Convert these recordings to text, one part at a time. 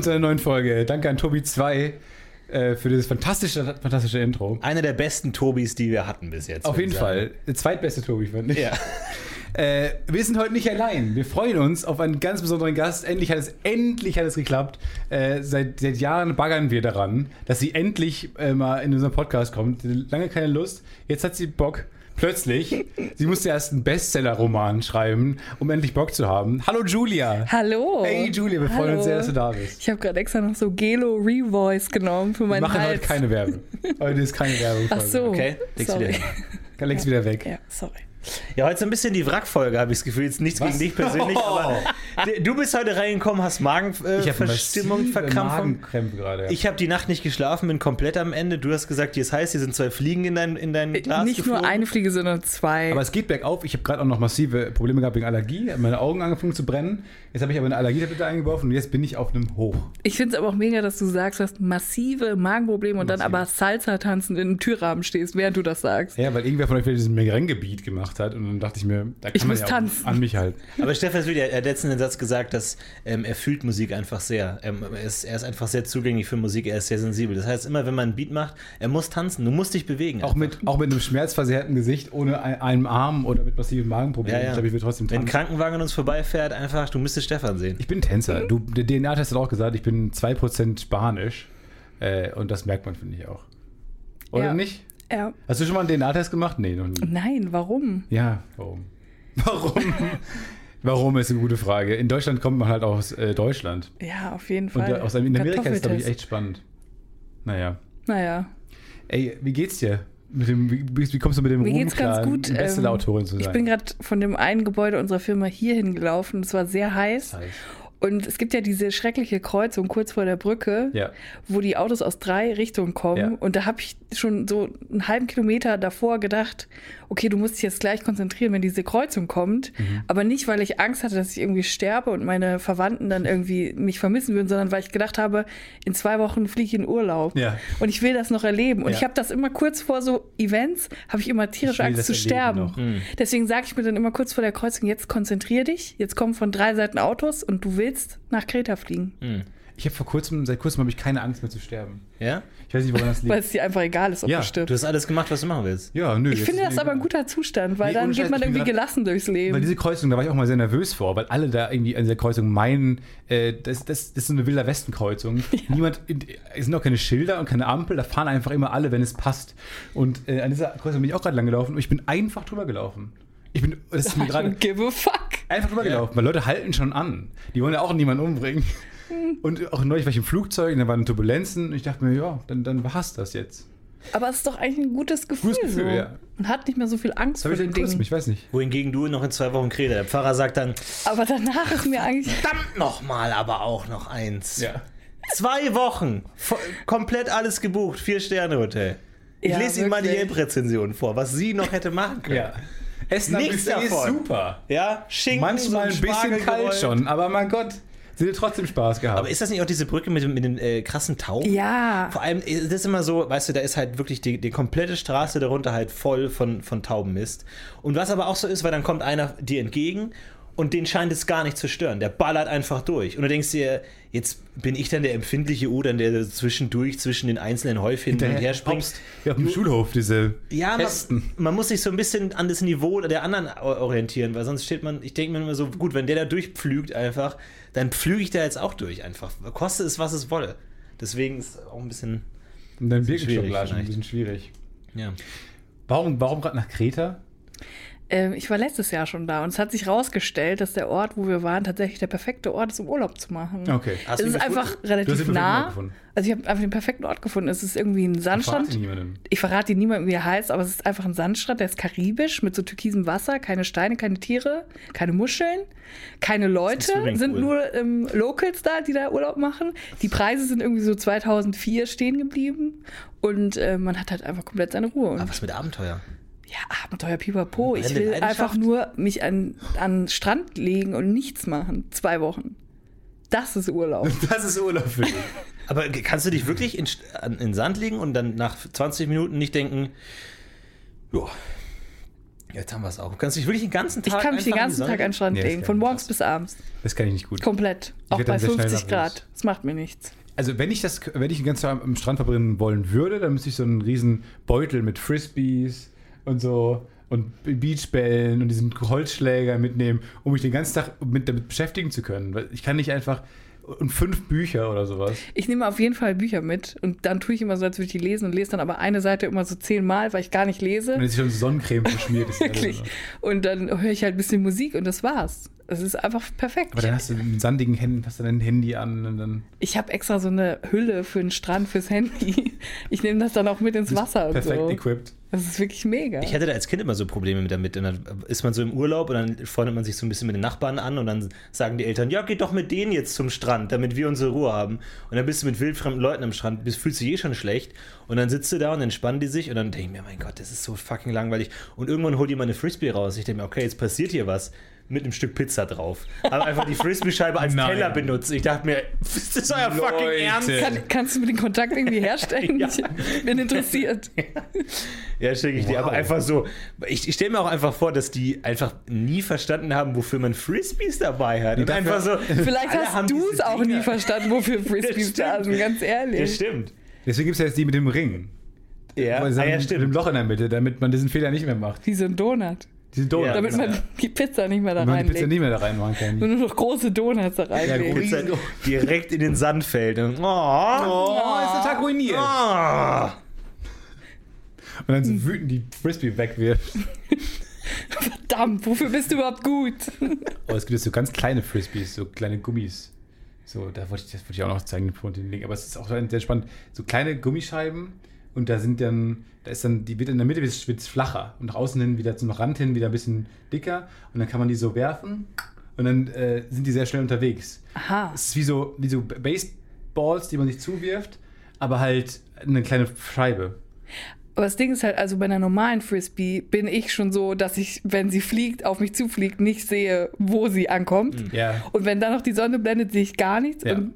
willkommen zu einer neuen Folge. Danke an Tobi 2 äh, für dieses fantastische, fantastische Intro. Einer der besten Tobis, die wir hatten bis jetzt. Auf jeden. Fall. Der zweitbeste Tobi, fand ich. Ja. Äh, wir sind heute nicht allein. Wir freuen uns auf einen ganz besonderen Gast. Endlich hat es, endlich hat es geklappt. Äh, seit, seit Jahren baggern wir daran, dass sie endlich äh, mal in unseren Podcast kommt. Lange keine Lust. Jetzt hat sie Bock. Plötzlich. Sie musste erst einen Bestseller-Roman schreiben, um endlich Bock zu haben. Hallo Julia. Hallo. Hey Julia, wir freuen uns sehr, dass du da bist. Ich habe gerade extra noch so Gelo Revoice genommen für Wir meinen machen Hals. heute keine Werbung. Heute ist keine Werbung. Ach so. Okay, leg's sorry. wieder hin. Legst du wieder weg. Ja, sorry. Ja, heute so ein bisschen die Wrackfolge, habe ich das Gefühl. Jetzt nichts Was? gegen dich persönlich, aber du bist heute reingekommen, hast Ich habe Magenverstimmung, massive Verkrampfung. Magenkrämpfe gerade. Ja. Ich habe die Nacht nicht geschlafen, bin komplett am Ende. Du hast gesagt, hier ist heiß, hier sind zwei Fliegen in dein, in dein Glas Äh, Nicht geflogen. nur eine Fliege, sondern zwei. Aber es geht bergauf. Ich habe gerade auch noch massive Probleme gehabt wegen Allergie. Meine Augen angefangen zu brennen. Jetzt habe ich aber eine Allergietablette eingeworfen und jetzt bin ich auf einem Hoch. ich finde es aber auch mega, dass du sagst, du hast massive Magenprobleme und dann Massiv. aber Salsa tanzend in einem Türrahmen stehst, während du das sagst. Ja, weil irgendwer von euch wieder diesen Migrängegebiet gemacht hat und dann dachte ich mir, da kann Ich man muss ja auch tanzen. an mich halten. Aber Stefan Süd, hat letztens den Satz gesagt, dass ähm, er fühlt Musik einfach sehr. Ähm, er, ist, er ist einfach sehr zugänglich für Musik, er ist sehr sensibel. Das heißt, immer wenn man einen Beat macht, er muss tanzen, du musst dich bewegen. Auch mit, auch mit einem schmerzversehrten Gesicht, ohne ein- einem Arm oder mit massiven Magenproblemen. Ja, ja. Ich glaube, ich will trotzdem Wenn ein tanzen. Krankenwagen an uns vorbeifährt, einfach, du müsstest Stefan sehen. Ich bin Tänzer. Du, der DNA-Test hat auch gesagt, ich bin 2% Spanisch. Äh, und das merkt man, finde ich auch. Oder Ja. nicht? Ja. Hast du schon mal einen DNA-Test gemacht? Nee, noch nie. Nein, warum? Ja, warum? Warum? warum ist eine gute Frage. In Deutschland kommt man halt auch aus äh, Deutschland. Ja, auf jeden Und Fall. äh, aus in Amerika ist, glaube ich, echt spannend. Naja. Naja, Ey, wie geht's dir? Mit dem, wie, wie kommst du mit dem mir Ruhm geht's klar, ganz gut. eine Ähm, Bestseller-Autorin zu sein? ich bin gerade von dem einen Gebäude unserer Firma hier hingelaufen. Es war sehr heiß. Das heißt, Und es gibt ja diese schreckliche Kreuzung kurz vor der Brücke, Ja. wo die Autos aus drei Richtungen kommen. Ja. Und da habe ich schon so einen halben Kilometer davor gedacht, okay, du musst dich jetzt gleich konzentrieren, wenn diese Kreuzung kommt. Mhm. Aber nicht, weil ich Angst hatte, dass ich irgendwie sterbe und meine Verwandten dann irgendwie mich vermissen würden, sondern weil ich gedacht habe, in zwei Wochen fliege ich in Urlaub. Ja. Und ich will das noch erleben. Und ich habe das immer kurz vor so Events, habe ich immer tierisch Ich Angst zu sterben. Mhm. Deswegen sage ich mir dann immer kurz vor der Kreuzung, jetzt konzentrier dich, jetzt kommen von drei Seiten Autos und du willst nach Kreta fliegen. Hm. Ich habe vor kurzem, seit kurzem habe ich keine Angst mehr zu sterben. Ja? Ich weiß nicht, woran das Weil liegt. es dir einfach egal ist, ob Ja, du Du stirbst. hast alles gemacht, was du machen willst. Ja, nö. Ich finde das aber ein guter Zustand, weil Nee, dann geht man irgendwie grad- gelassen durchs Weil Leben. diese Kreuzung, da war ich auch mal sehr nervös vor, weil alle da irgendwie an dieser Kreuzung meinen, äh, das, das, das ist so eine Wilder Westen-Kreuzung. Niemand, es sind auch keine Schilder und keine Ampel, da fahren einfach immer alle, wenn es passt. Und äh, an dieser Kreuzung bin ich auch gerade lang gelaufen und ich bin einfach drüber gelaufen. Ich bin, das ist mir gerade give a fuck. einfach drüber gelaufen, weil Leute halten schon an. Die wollen ja auch niemanden umbringen. Und auch neulich war ich im Flugzeug und da waren Turbulenzen und ich dachte mir, ja, dann, dann war's das jetzt. Aber es ist doch eigentlich ein gutes Gefühl. Gutes Gefühl, so. ja. Man hat nicht mehr so viel Angst vor den kurz, Dingen. ich weiß nicht. Wohingegen du noch in zwei Wochen Kreta. Der Pfarrer sagt dann, Aber danach ist mir eigentlich. verdammt nochmal, aber auch noch eins. Ja. Zwei Wochen, komplett alles gebucht, Vier-Sterne-Hotel. Ich Ja, lese Ihnen mal die. Yelp-Rezension vor, was sie noch hätte machen können. ja. Essen am Nichts ist davon. super. Ja, Schinken, Manchmal so ein bisschen Spargel kalt gerollt. schon, aber mein Gott, sie hat trotzdem Spaß gehabt. Aber ist das nicht auch diese Brücke mit, dem- mit den äh, krassen Tauben? Ja. Vor allem, äh, das ist immer so, weißt du, da ist halt wirklich die, die komplette Straße darunter halt voll von, von Taubenmist. Und was aber auch so ist, weil dann kommt einer dir entgegen und den scheint es gar nicht zu stören. Der ballert einfach durch. Und du denkst dir, jetzt bin ich dann der empfindliche U, dann der zwischendurch zwischen den einzelnen Häufchen hin und her springst. Ja, auf dem Schulhof, diese Ja, Kästen. man, man muss sich so ein bisschen an das Niveau der anderen orientieren, weil sonst steht man, ich denke mir immer so, gut, wenn der da durchpflügt einfach, dann pflüge ich da jetzt auch durch einfach. Koste es, was es wolle. Deswegen ist es auch ein bisschen, Und dann schwierig Birkenstock ein bisschen schwierig. ja. Warum, warum gerade nach Kreta? Ähm, ich war letztes Jahr schon da und es hat sich rausgestellt, dass der Ort, wo wir waren, tatsächlich der perfekte Ort ist, um Urlaub zu machen. Okay. Hast es ist gefunden? einfach Du hast den relativ perfekten nah. Ort gefunden. Also ich habe einfach den perfekten Ort gefunden. Es ist irgendwie ein Sandstrand. Verrate niemandem. Ich verrate dir niemandem, wie er heißt, aber es ist einfach ein Sandstrand, der ist karibisch mit so türkisem Wasser, keine Steine, keine Tiere, keine Muscheln, keine Leute, sind nur ähm, Locals da, die da Urlaub machen. Die Preise sind irgendwie so 2004 stehen geblieben und äh, man hat halt einfach komplett seine Ruhe. Aber was mit Abenteuer? Ja, Abenteuer Pipapo. Ich will Leidenschaft? einfach nur mich an, an den Strand legen und nichts machen. Zwei Wochen. Das ist Urlaub. Das ist Urlaub für dich. Aber kannst du dich wirklich in, in den Sand legen und dann nach 20 Minuten nicht denken, ja, Jetzt haben wir es auch. Du kannst dich wirklich den ganzen Ich Tag kann mich den ganzen Tag an den Strand Nee, legen, von ich morgens bis abends. Das kann ich nicht gut. Komplett. Auch bei dann sehr schnell 50 nervös. Grad. Das macht mir nichts. Also wenn ich das, wenn ich den ganzen Tag am Strand verbringen wollen würde, dann müsste ich so einen riesen Beutel mit Frisbees und so und Beachbällen und diesen Holzschläger mitnehmen, um mich den ganzen Tag mit, damit beschäftigen zu können. Ich kann nicht einfach und fünf Bücher oder sowas. Ich nehme auf jeden Fall Bücher mit und dann tue ich immer so, als würde ich die lesen und lese dann aber eine Seite immer so zehnmal, weil ich gar nicht lese. Und dann ist schon Sonnencreme verschmiert. Wirklich. Und dann höre ich halt ein bisschen Musik und das war's. Es ist einfach perfekt. Aber dann hast du mit sandigen Händen, hast du dein Handy an und dann Ich habe extra so eine Hülle für den Strand fürs Handy. Ich nehme das dann auch mit ins Wasser und perfekt so. equipped. Das ist wirklich mega. Ich hatte da als Kind immer so Probleme mit damit. Und dann ist man so im Urlaub und dann freundet man sich so ein bisschen mit den Nachbarn an und dann sagen die Eltern, ja, geht doch mit denen jetzt zum Strand, damit wir unsere Ruhe haben. Und dann bist du mit wildfremden Leuten am Strand, bist, fühlst du dich eh schon schlecht. Und dann sitzt du da und entspannen die sich und dann denke ich mir, mein Gott, das ist so fucking langweilig. Und irgendwann holt jemand eine Frisbee raus. Ich denke mir, okay, jetzt passiert hier was. Mit einem Stück Pizza drauf. Aber einfach die Frisbee-Scheibe als Nein. Teller benutzt. Ich dachte mir, ist das euer fucking Leute. Ernst? Kann, kannst du mir den Kontakt irgendwie herstellen? Ja. Ich bin interessiert. Ja, schicke ich dir. Wow. Aber einfach so, ich, ich stelle mir auch einfach vor, dass die einfach nie verstanden haben, wofür man Frisbees dabei hat. Und dafür- einfach so, Vielleicht hast du es auch Dinger. nie verstanden, wofür Frisbees Das da stimmt. sind, ganz Ja, ehrlich. stimmt. Deswegen gibt es ja jetzt die mit dem Ring. Ja, ah, ja Mit dem stimmt. Loch in der Mitte, damit man diesen Fehler nicht mehr macht. Wie so ein Donut. Diese Donut. Ja, Damit genau. man die Pizza nicht mehr da man die Pizza reinlegt. nicht mehr da reinmachen kann. Nur noch große Donuts da reinlegt. groß. Pizza direkt in den Sand fällt. Und, oh, Oh, ist der Tag ruiniert. oh. Und dann so wütend die Frisbee wegwirft. Verdammt, wofür bist du überhaupt gut? Oh, es gibt jetzt so ganz kleine Frisbees, so kleine Gummis. So, da wollte ich, das wollte ich auch noch zeigen den Link. Aber es ist auch sehr spannend. So kleine Gummischeiben und da sind dann, da ist dann, die wird in der Mitte wird flacher und nach außen hin wieder zum Rand hin wieder ein bisschen dicker und dann kann man die so werfen und dann äh, sind die sehr schnell unterwegs. Aha. Es ist wie so, wie so Baseballs, die man sich zuwirft, aber halt eine kleine Scheibe. Aber das Ding ist halt, also bei einer normalen Frisbee bin ich schon so, dass ich, wenn sie fliegt, auf mich zufliegt, nicht sehe, wo sie ankommt. Ja. Und wenn dann noch die Sonne blendet, sehe ich gar nichts Ja. und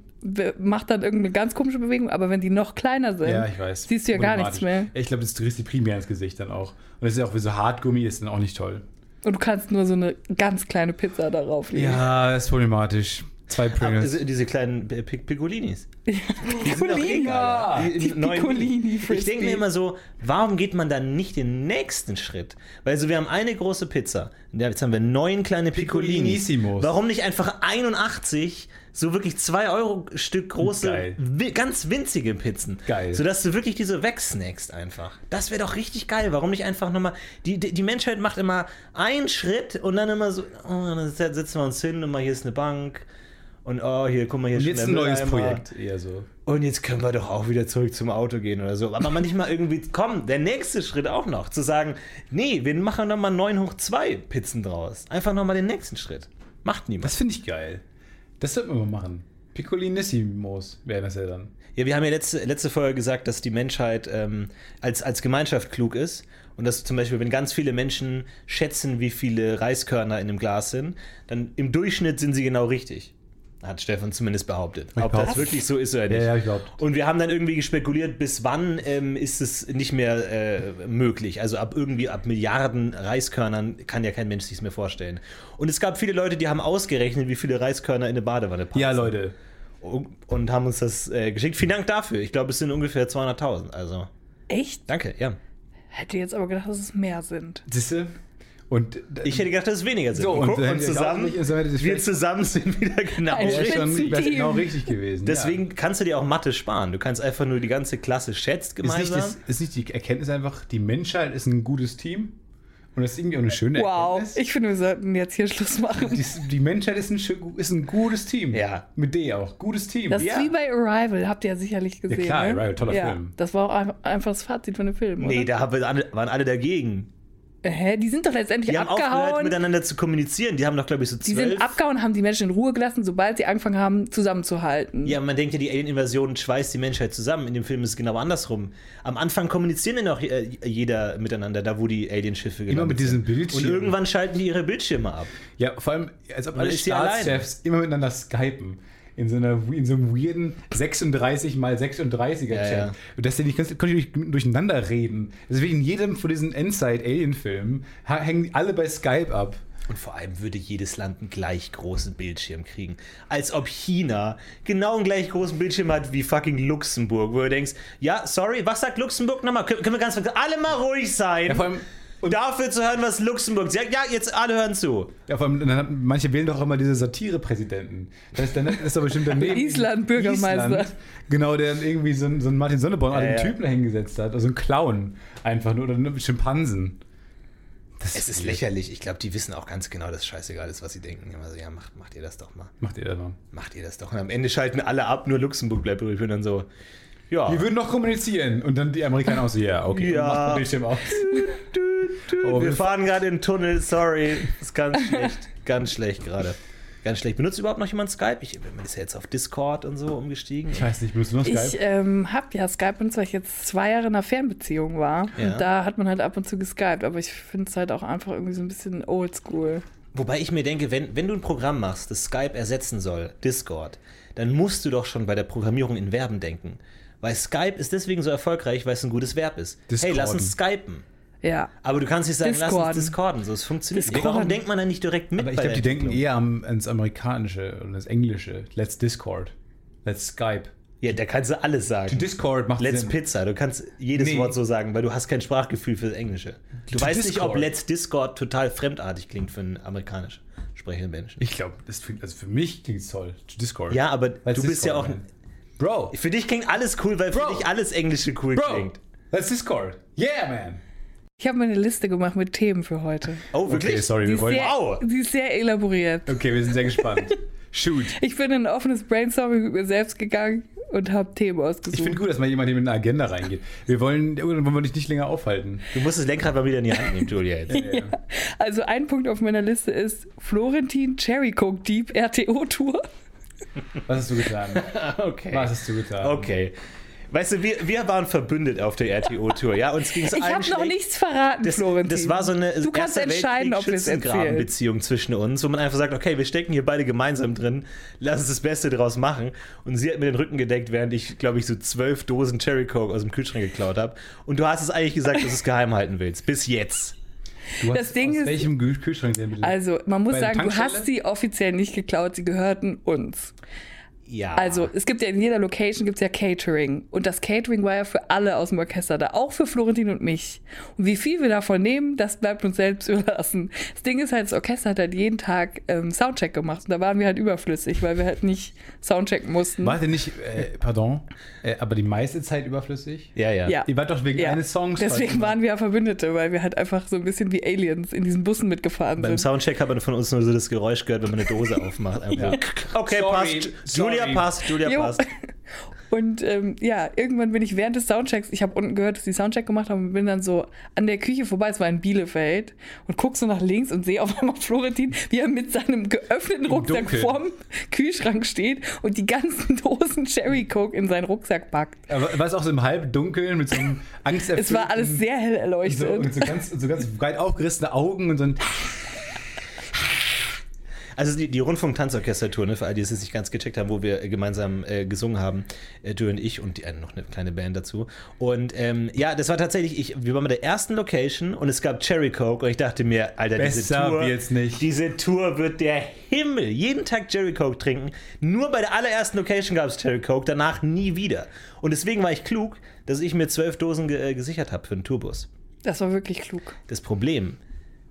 macht dann irgendeine ganz komische Bewegung. Aber wenn die noch kleiner sind, Ja, ich weiß. siehst du ja gar nichts mehr. Ich glaube, das kriegst du primär ins Gesicht dann auch. Und das ist ja auch wie so Hartgummi, ist dann auch nicht toll. Und du kannst nur so eine ganz kleine Pizza darauf legen. Ja, das ist problematisch. Zwei Aber Pringles. diese, diese kleinen Piccolinis. Piccolini. Piccolini Ich denke mir immer so, warum geht man dann nicht den nächsten Schritt? Weil so, wir haben eine große Pizza. Jetzt haben wir neun kleine Piccolinis. Warum nicht einfach 81 so wirklich 2 Euro Stück große, Geil. wi ganz winzige Pizzen? Geil. Sodass du wirklich diese wegsnackst einfach. Das wäre doch richtig geil. Warum nicht einfach nochmal. Die, die, die Menschheit macht immer einen Schritt und dann immer so, oh, dann setzen wir uns hin und mal hier ist eine Bank. Und oh, hier, guck mal, hier Und jetzt ein neues. Projekt, eher so. Und jetzt können wir doch auch wieder zurück zum Auto gehen oder so. Aber manchmal irgendwie, komm, der nächste Schritt auch noch. Zu sagen, nee, wir machen nochmal 9 hoch 2 Pizzen draus. Einfach nochmal den nächsten Schritt. Macht niemand. Das finde ich geil. Das sollten wir mal machen. Piccolinissимos wären das ja dann. Ja, wir haben ja letzte, letzte Folge gesagt, dass die Menschheit ähm, als, als Gemeinschaft klug ist. Und dass zum Beispiel, wenn ganz viele Menschen schätzen, wie viele Reiskörner in einem Glas sind, dann im Durchschnitt sind sie genau richtig. Hat Stefan zumindest behauptet. Ob das behauptet. wirklich so ist oder nicht. Ja, ja, ich behauptet. Und wir haben dann irgendwie gespekuliert, bis wann ähm, ist es nicht mehr äh, möglich. Also ab irgendwie ab Milliarden Reiskörnern kann ja kein Mensch sich mehr vorstellen. Und es gab viele Leute, die haben ausgerechnet, wie viele Reiskörner in eine Badewanne passen. Ja, Leute. Und, und haben uns das äh, geschickt. Vielen Dank dafür. Ich glaube, es sind ungefähr 200.000. Also, Echt? danke, ja. Hätte jetzt aber gedacht, dass es mehr sind. Siehste? Und Ich hätte gedacht, dass es weniger sind. So, und auch zusammen. nicht- so ich wir zusammen sind wieder genau schon genau richtig gewesen. Deswegen kannst du dir auch Mathe sparen. Du kannst einfach nur die ganze Klasse schätzt ja. ist, nicht, gemeinsam. das, ist nicht die Erkenntnis einfach, die Menschheit ist ein gutes Team? Und das ist irgendwie auch eine schöne Wow, Erkenntnis. ich finde, wir sollten jetzt hier Schluss machen. die, die Menschheit ist ein, ist ein gutes Team. Ja. Mit D auch. Gutes Team. Das Ja. ist wie bei Arrival, habt ihr ja sicherlich gesehen. klar, ne? Arrival, toller ja, Film. Das war auch ein- einfach das Fazit von dem Film. nee, oder? da waren alle dagegen. Hä? Die sind doch letztendlich Die haben aufgehört, abgehauen. miteinander zu kommunizieren. Die haben doch, glaube ich, so Die zwölf. sind abgehauen, haben die Menschen in Ruhe gelassen, sobald sie angefangen haben, zusammenzuhalten. Ja, man denkt ja, die Alien-Invasion schweißt die Menschheit zusammen. In dem Film ist es genau andersrum. Am Anfang kommunizieren ja noch äh, jeder miteinander, da wo die Alienschiffe Immer mit diesen sind. Und Bildschirmen. irgendwann schalten die ihre Bildschirme ab. Ja, vor allem, als ob alle. Staatschefs immer miteinander skypen. In so, einer, in so einem weirden 36 mal 36er Chat. Ja, ja. Und dass die nicht konnte ich durch, durcheinander reden. Deswegen in jedem von diesen Endzeit-Alien-Filmen ha- hängen die alle bei Skype ab. Und vor allem würde jedes Land einen gleich großen Bildschirm kriegen. Als ob China genau einen gleich großen Bildschirm hat wie fucking Luxemburg, wo du denkst, ja, sorry, was sagt Luxemburg nochmal? Können, können wir ganz alle mal ruhig sein? Ja, vor allem, und, Dafür zu hören, was Luxemburg sagt. Ja, jetzt alle hören zu. ja, vor allem dann manche wählen doch immer diese Satire-Präsidenten. Das ist, dann ist aber bestimmt daneben. Island-Bürgermeister. Island, Genau, der dann irgendwie so, einen- so einen Martin Sonneborn, Ja, also einen ja. Typen da hingesetzt hat. Also einen Clown einfach nur, oder einen Schimpansen. Das Es ist lächerlich. Ich glaube, die wissen auch ganz genau, dass scheißegal ist, was sie denken. Immer so, ja, macht, macht ihr das doch mal. Macht ihr da noch? Macht ihr das doch. Und am Ende schalten alle ab, nur Luxemburg bleibt übrig. Und dann so, ja. Wir würden noch kommunizieren. Und dann die Amerikaner auch so, ja, okay, Ja. macht mal Bildschirm aus. Oh, wir wir fahren gerade in den Tunnel, sorry. ist ganz schlecht. Ganz schlecht gerade. Ganz schlecht. Benutzt überhaupt noch jemand Skype? Ich man ist ja jetzt auf Discord und so umgestiegen. Ich weiß nicht, benutzt du noch Skype? Ich ähm, habe ja Skype und weil ich jetzt zwei Jahre in einer Fernbeziehung war. Ja. Und da hat man halt ab und zu geskypt, aber ich finde es halt auch einfach irgendwie so ein bisschen oldschool. Wobei ich mir denke, wenn, wenn du ein Programm machst, das Skype ersetzen soll, Discord, dann musst du doch schon bei der Programmierung in Verben denken. Weil Skype ist deswegen so erfolgreich, weil es ein gutes Verb ist. Hey, lass uns skypen. Ja. Aber du kannst nicht sagen, lass Discorden. uns discorden. So, es funktioniert. nicht. Discorden. Warum denkt man da nicht direkt mit? Aber ich glaube, die denken eher am, ans Amerikanische und das Englische. Let's Discord. Let's Skype. Ja, da kannst du alles sagen. Discord macht Let's Sinn. Pizza, du kannst jedes Nee. Wort so sagen, weil du hast kein Sprachgefühl für das Englische. Du To weißt nicht, ob Discord. Let's Discord total fremdartig klingt für einen amerikanisch sprechenden Menschen. Ich glaube, das klingt, also für mich klingt es toll. Discord. Ja, aber Let's du bist ja Discord, auch. man. Bro, Für dich klingt alles cool, weil für Bro. dich alles Englische cool Bro, klingt. let's Discord. Yeah, man. Ich habe mir eine Liste gemacht mit Themen für heute. Oh, wirklich? Okay, sorry, Die wir wollen. sehr, Wow. die ist sehr elaboriert. Okay, wir sind sehr gespannt. Shoot. Ich bin in ein offenes Brainstorming mit mir selbst gegangen und habe Themen ausgesucht. Ich finde gut, dass mal jemand hier mit einer Agenda reingeht. Wir wollen, irgendwann wollen wir dich nicht länger aufhalten. Du musst das Lenkrad mal wieder in die Hand nehmen, Julia. Jetzt. Also ein Punkt auf meiner Liste ist Florentin Cherry Coke Deep RTO Tour. Was hast du getan? Okay. Was hast du getan? Okay. Weißt du, wir, wir waren verbündet auf der RTO-Tour, ja? Uns ging es Ich habe noch nichts verraten, Das, Florentin. das war so eine Du kannst entscheiden, ob. Beziehung zwischen uns, wo man einfach sagt, okay, wir stecken hier beide gemeinsam drin, lass uns das Beste draus machen. Und sie hat mir den Rücken gedeckt, während ich, glaube ich, so zwölf Dosen Cherry Coke aus dem Kühlschrank geklaut habe. Und du hast es eigentlich gesagt, dass du es geheim halten willst. Bis jetzt. Du hast Das Ding aus ist- welchem Kühl- Kühlschrank denn bitte? Also, man muss Bei sagen, du hast sie offiziell nicht geklaut, sie gehörten uns. Ja. Also, es gibt ja in jeder Location gibt's ja Catering. Und das Catering war ja für alle aus dem Orchester da, auch für Florentin und mich. Und wie viel wir davon nehmen, das bleibt uns selbst überlassen. Das Ding ist halt, das Orchester hat halt jeden Tag ähm, Soundcheck gemacht. Und da waren wir halt überflüssig, weil wir halt nicht Soundchecken mussten. Warte nicht, äh, pardon, äh, aber die meiste Zeit überflüssig? ja, ja. Ja. Ihr wart doch wegen Ja. eines Songs. Deswegen waren wir ja Verbündete, weil wir halt einfach so ein bisschen wie Aliens in diesen Bussen mitgefahren Beim sind. Soundcheck hat man von uns nur so das Geräusch gehört, wenn man eine Dose aufmacht. So, Okay, Sorry, passt. sorry. Julia passt, Julia Jo. passt. Und ähm, ja, irgendwann bin ich während des Soundchecks, ich habe unten gehört, dass die Soundcheck gemacht haben und bin dann so an der Küche vorbei, es war in Bielefeld, und guck so nach links und sehe auf einmal Florentin, wie er mit seinem geöffneten Rucksack vorm Kühlschrank steht und die ganzen Dosen Cherry Coke in seinen Rucksack packt. Aber war es auch so im Halbdunkeln mit so einem angsterfüllten... Es war alles sehr hell so, erleuchtet. mit so ganz, so ganz weit aufgerissene Augen und so ein... Also die, die Rundfunk-Tanzorchester-Tour, ne, für all die, die es nicht ganz gecheckt haben, wo wir äh, gemeinsam äh, gesungen haben, äh, du und ich und die, äh, noch eine kleine Band dazu. Und ähm, ja, das war tatsächlich, ich, wir waren bei der ersten Location und es gab Cherry Coke und ich dachte mir, Alter, diese Tour, wird's nicht. diese Tour wird der Himmel. Jeden Tag Cherry Coke trinken. Nur bei der allerersten Location gab es Cherry Coke, danach nie wieder. Und deswegen war ich klug, dass ich mir zwölf Dosen ge äh, gesichert habe für einen Tourbus. Das war wirklich klug. Das Problem,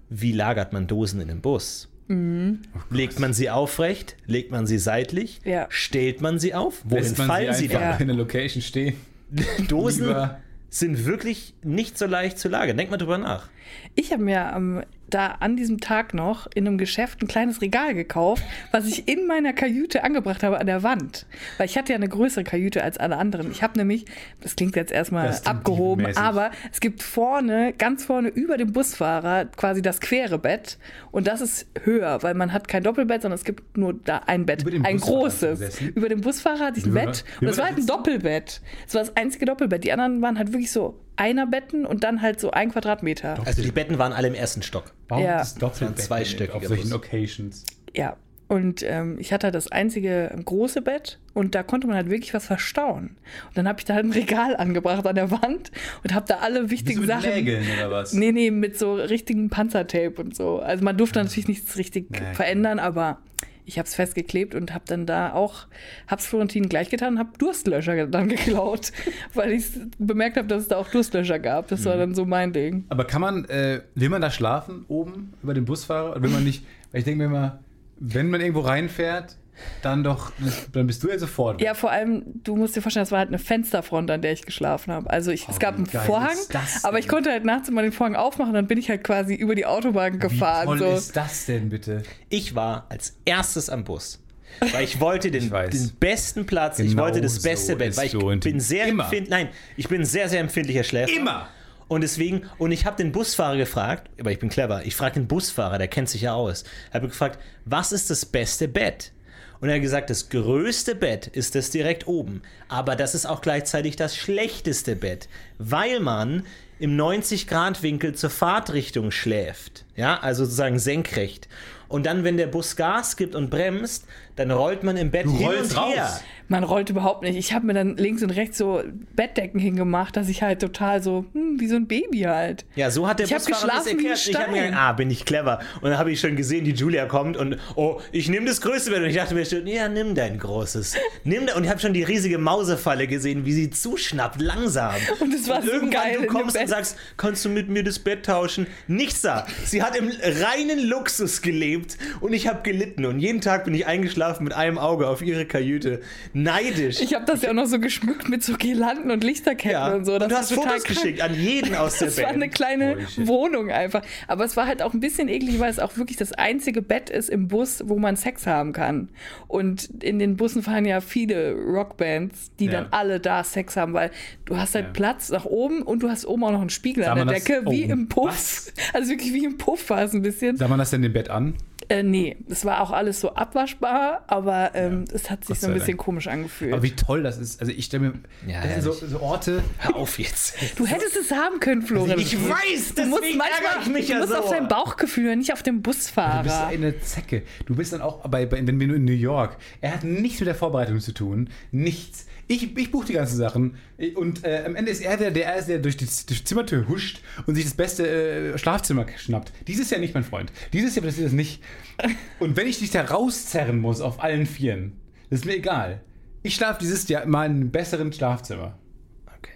wie lagert man Dosen in den Bus? Mhm. Legt man sie aufrecht? Legt man sie seitlich? Ja. Stellt man sie auf? Wohin Lässt man fallen sie, einfach Ja. in der Location stehen. dann? Dosen Lieber- sind wirklich nicht so leicht zu lagern. Denk mal drüber nach. Ich habe mir ähm, da an diesem Tag noch in einem Geschäft ein kleines Regal gekauft, was ich in meiner Kajüte angebracht habe an der Wand. Weil ich hatte ja eine größere Kajüte als alle anderen. Ich habe nämlich, das klingt jetzt erstmal abgehoben, aber es gibt vorne, ganz vorne über dem Busfahrer quasi das quere Bett. Und das ist höher, weil man hat kein Doppelbett, sondern es gibt nur da ein Bett. Ein Busfahrer großes. Über dem Busfahrer hatte ich ein Bett. Und es war halt ein? Doppelbett. Es war das einzige Doppelbett. Die anderen waren halt wirklich so Einerbetten und dann halt so ein Quadratmeter. Also die Betten waren alle im ersten Stock. Warum Ja. das Doppelbett waren zweistöckige auf solchen Bus. Occasions? Ja. Und ähm, ich hatte halt das einzige große Bett und da konnte man halt wirklich was verstauen. Und dann habe ich da halt ein Regal angebracht an der Wand und habe da alle wichtigen mit Sachen. Nägeln oder was? Nee, nee, mit so richtigen Panzertape und so. Also man durfte natürlich nichts richtig klar. verändern, aber ich habe es festgeklebt und habe dann da auch, hab's Florentin gleich getan, habe Durstlöscher dann geklaut, weil ich bemerkt habe, dass es da auch Durstlöscher gab. Das Mhm. war dann so mein Ding. Aber kann man, äh, will man da schlafen oben über dem Busfahrer? Oder will man nicht, weil ich denke mir immer, wenn man irgendwo reinfährt, dann doch, dann bist du ja sofort. weg. Ja, vor allem, du musst dir vorstellen, das war halt eine Fensterfront, an der ich geschlafen habe. Also ich, es Oh, gab wie einen Vorhang, das aber ich konnte halt nachts immer den Vorhang aufmachen, dann bin ich halt quasi über die Autobahn Wie gefahren. toll so. ist das denn bitte? Ich war als erstes am Bus. Weil ich wollte den, Ich den besten Platz, ich Genau wollte das so beste Bett, ist weil ich Florentin. bin sehr empfindlich. Nein, ich bin sehr, sehr empfindlicher Schläfer. Immer. Und deswegen, und ich habe den Busfahrer gefragt, aber ich bin clever, ich frage den Busfahrer, der kennt sich ja aus. Habe gefragt, was ist das beste Bett? Und er hat gesagt, das größte Bett ist das direkt oben. Aber das ist auch gleichzeitig das schlechteste Bett, weil man im 90-Grad-Winkel zur Fahrtrichtung schläft. Ja, also sozusagen senkrecht. Und dann, wenn der Bus Gas gibt und bremst, dann rollt man im Bett Du hin rollst und her. raus. Man rollt überhaupt nicht. Ich habe mir dann links und rechts so Bettdecken hingemacht, dass ich halt total so, hm, wie so ein Baby halt. Ja, so hat der Ich hab Busfahrer das geschlafen wie ein erklärt. Ich habe mir gedacht, ah, bin ich clever. Und dann habe ich schon gesehen, die Julia kommt und, oh, ich nehme das größte Bett. Und ich dachte mir schon, ja, nimm dein großes. Nimm da. Und ich habe schon die riesige Mausefalle gesehen, wie sie zuschnappt, langsam. Und es war so irgendwann geil du kommst und sagst, kannst du mit mir das Bett tauschen? Nichts da. Sie hat im reinen Luxus gelebt und ich habe gelitten. Und jeden Tag bin ich eingeschlafen mit einem Auge auf ihre Kajüte. Neidisch. Ich habe das ja auch noch so geschmückt mit so Girlanden und Lichterketten ja. und so. Das und du hast total Fotos krank. geschickt an jeden aus der Das Band. war eine kleine shit. Wohnung einfach. Aber es war halt auch ein bisschen eklig, weil es auch wirklich das einzige Bett ist im Bus, wo man Sex haben kann. Und in den Bussen fahren ja viele Rockbands, die Ja. dann alle da Sex haben, weil du hast halt Ja. Platz nach oben und du hast oben auch noch einen Spiegel Sag an der das- Decke, wie oh, im Puff. was? Also wirklich wie im Puff war es ein bisschen. Sagt man das denn im Bett an? Äh, nee, es war auch alles so abwaschbar, aber ähm, es hat sich so ein bisschen Dank. komisch angefühlt. Aber wie toll das ist. Also ich stelle mir, Ja, das sind so, so Orte. Hör auf jetzt. Du hättest es haben können, Florian. Ich weiß, du musst manchmal, ich mich du ja musst so. auf dein Bauchgefühl nicht auf den Du bist eine Zecke. Du bist dann auch bei, bei wenn wir nur in New York. Er hat nichts mit der Vorbereitung zu tun. Nichts. Ich, ich buche die ganzen Sachen. Und äh, am Ende ist er der, der, ist, der durch, die, durch die Zimmertür huscht und sich das beste äh, Schlafzimmer schnappt. Dieses Jahr nicht, mein Freund. Dieses Jahr passiert das nicht. Und wenn ich dich da rauszerren muss auf allen Vieren, das ist mir egal. Ich schlafe dieses Jahr mal in einem besseren Schlafzimmer. Okay.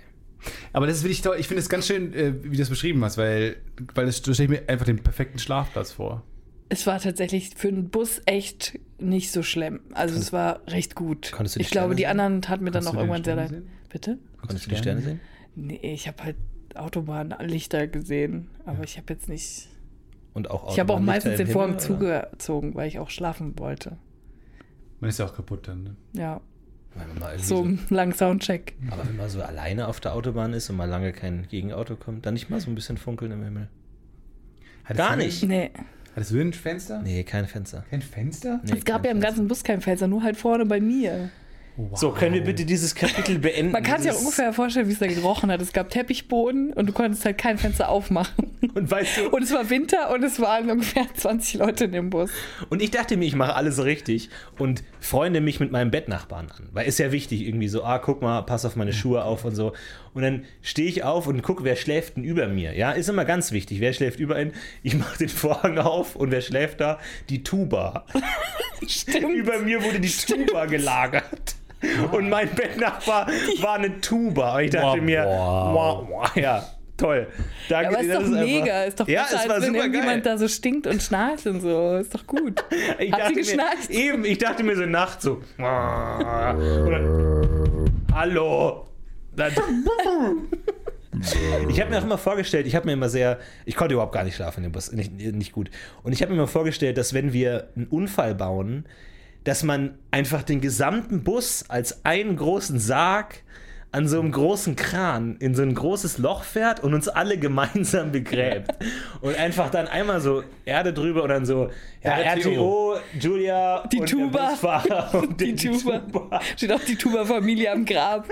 Aber das finde ich toll. Ich finde es ganz schön, äh, wie du das beschrieben hast, weil, weil das stelle ich mir einfach den perfekten Schlafplatz vor. Es war tatsächlich für einen Bus echt nicht so schlimm. Also es war recht gut. konntest du die ich glaube, Sterne die sehen? anderen taten mir dann noch du irgendwann sehr leid. Bitte? Konntest du die Sterne sehen? Nee, ich habe halt Autobahnlichter gesehen, aber ich habe jetzt nicht. Und auch Ich habe auch Autobahnlichter meistens im den Vorhang Himmel, oder? zugezogen, weil ich auch schlafen wollte. Man ist ja auch kaputt dann. Ne? Ja, Wenn man mal irgendwie so einen langen Soundcheck. Aber wenn man so alleine auf der Autobahn ist und mal lange kein Gegenauto kommt, dann nicht mal so ein bisschen funkeln im Himmel. Hattest Gar nicht. Nee. Hattest du ein Fenster? Nee, kein Fenster. Kein Fenster? Nee, es gab ja im Fenster. ganzen Bus kein Fenster, nur halt vorne bei mir. Wow. So, können wir bitte dieses Kapitel beenden? Man kann sich auch Dieses- ungefähr vorstellen, wie es da gerochen hat. Es gab Teppichboden und du konntest halt kein Fenster aufmachen. Und weißt du, Und es war Winter und es waren ungefähr 20 Leute in dem Bus. Und ich dachte mir, ich mache alles richtig und freunde mich mit meinem Bettnachbarn an. Weil ist ja wichtig, irgendwie so, ah, guck mal, pass auf meine Schuhe auf und so. Und dann stehe ich auf und gucke, wer schläft denn über mir. Ja, ist immer ganz wichtig. Wer schläft über einen? Ich mache den Vorhang auf und wer schläft da? Die Tuba. Stimmt. über mir wurde die Tuba gelagert. Und mein Bettnachbar war eine Tuba. Und ich dachte Wow. mir, wow, wow, ja, toll. Danke Aber ist dir, doch das einfach- mega. Ist doch ja, besser, es war als wenn irgendjemand da so stinkt und schnarcht und so. Ist doch gut. Ich Hat dachte sie geschnarcht? Mir, eben, ich dachte mir so nachts so. Hallo. Ich habe mir auch immer vorgestellt, ich habe mir immer sehr, ich konnte überhaupt gar nicht schlafen dem Bus, nicht, nicht gut. Und ich habe mir immer vorgestellt, dass wenn wir einen Unfall bauen, dass man einfach den gesamten Bus als einen großen Sarg an so einem großen Kran in so ein großes Loch fährt und uns alle gemeinsam begräbt. und einfach dann einmal so Erde drüber und dann so, ja, RTO. RTO, Julia Die und Tuba. und Die die Tuba. Steht auch die Tuba-Familie am Grab.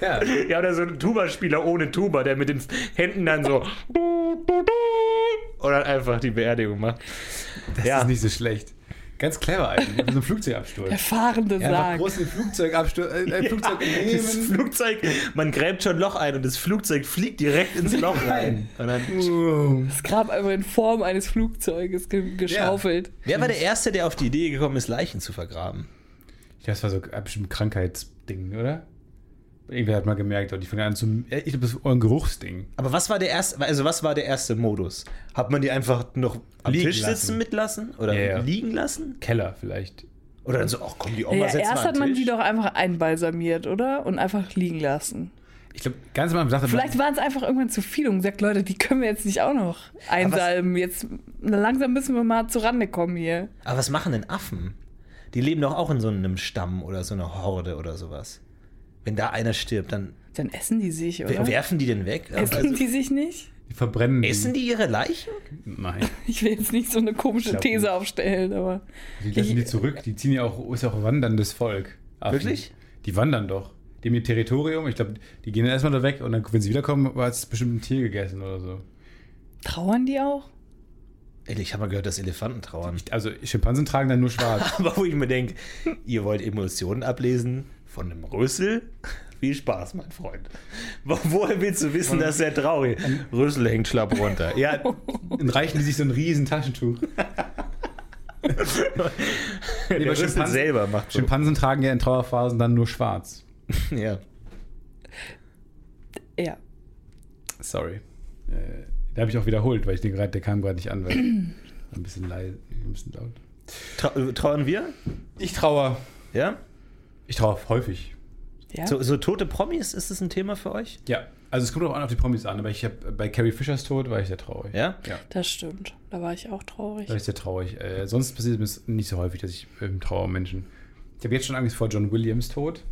Ja. Ja, oder so ein Tuba-Spieler ohne Tuba, der mit den Händen dann so und dann einfach die Beerdigung macht. Das Ja. ist nicht so schlecht. Ganz clever eigentlich. So ein Flugzeugabsturz. Der fahrende Ja, Sarg. groß ein Flugzeugabsturz, äh, ein Flugzeug Das nehmen. Flugzeug, man gräbt schon ein Loch ein und das Flugzeug fliegt direkt ins Loch rein. Und dann, Das Grab einfach in Form eines Flugzeuges ge geschaufelt. wer war der Erste, der auf die Idee gekommen ist, Leichen zu vergraben? Das war so ein bestimmt ein Krankheitsding, oder? Irgendwer hat mal gemerkt, und die fangen an zum. äh, Ich glaube, das war ein Geruchsding. Aber was war der erste, also was war der erste Modus? Hat man die einfach noch am Liegen Tisch sitzen lassen. mitlassen oder Ja, ja. liegen lassen? Keller vielleicht. Oder dann so, ach komm, die Oma Ja, setzt erst mal hat an man die doch einfach einbalsamiert, oder? Und einfach liegen lassen. Ich glaube, ganz am Anfang man. Vielleicht waren es einfach irgendwann zu viel und gesagt, Leute, die können wir jetzt nicht auch noch einsalben. Jetzt na, langsam müssen wir mal zur Rande kommen hier. Aber was machen denn Affen? Die leben doch auch in so einem Stamm oder so einer Horde oder sowas. Wenn da einer stirbt, dann Dann essen die sich, oder? wer- werfen die den weg? essen Also, die sich nicht? Die verbrennen. essen die ihre Leichen? Nein. Ich will jetzt nicht so eine komische These nicht. aufstellen, aber Die lassen Ich- die zurück. Die ziehen ja auch, ist ja auch wanderndes Volk. Affen. Wirklich? Die wandern doch. Die haben ihr Territorium. Ich glaube, die gehen dann erstmal da weg und dann, wenn sie wiederkommen, war es bestimmt ein Tier gegessen oder so. trauern die auch? Ich habe mal gehört, dass Elefanten trauern. Also Schimpansen tragen dann nur schwarz. Aber wo ich mir denke, ihr wollt Emotionen ablesen von einem Rüssel? Viel Spaß, mein Freund. Wo- Woher willst du wissen, dass er traurig Rüssel hängt schlapp runter. Ja, Dann reichen die sich so ein riesen Taschentuch. der aber Rüssel Schimpansen- selber macht so. Schimpansen tragen ja in Trauerphasen dann nur schwarz. Ja. Ja. Sorry. Äh, da habe ich auch wiederholt, weil ich den gerade, der kam gerade nicht an, weil ein bisschen leise, ein bisschen laut. Trau trauern wir? Ich traue. Ja? Ich traue häufig. ja. So, so tote Promis, ist das ein Thema für euch? Ja, also es kommt auch an auf die Promis an, aber ich habe bei Carrie Fishers Tod war ich sehr traurig. Ja? Ja, Das stimmt. Da war ich auch traurig. da war ich sehr traurig. Äh, sonst passiert es mir nicht so häufig, dass ich ähm, traue um Menschen. Ich habe jetzt schon Angst vor John Williams Tod,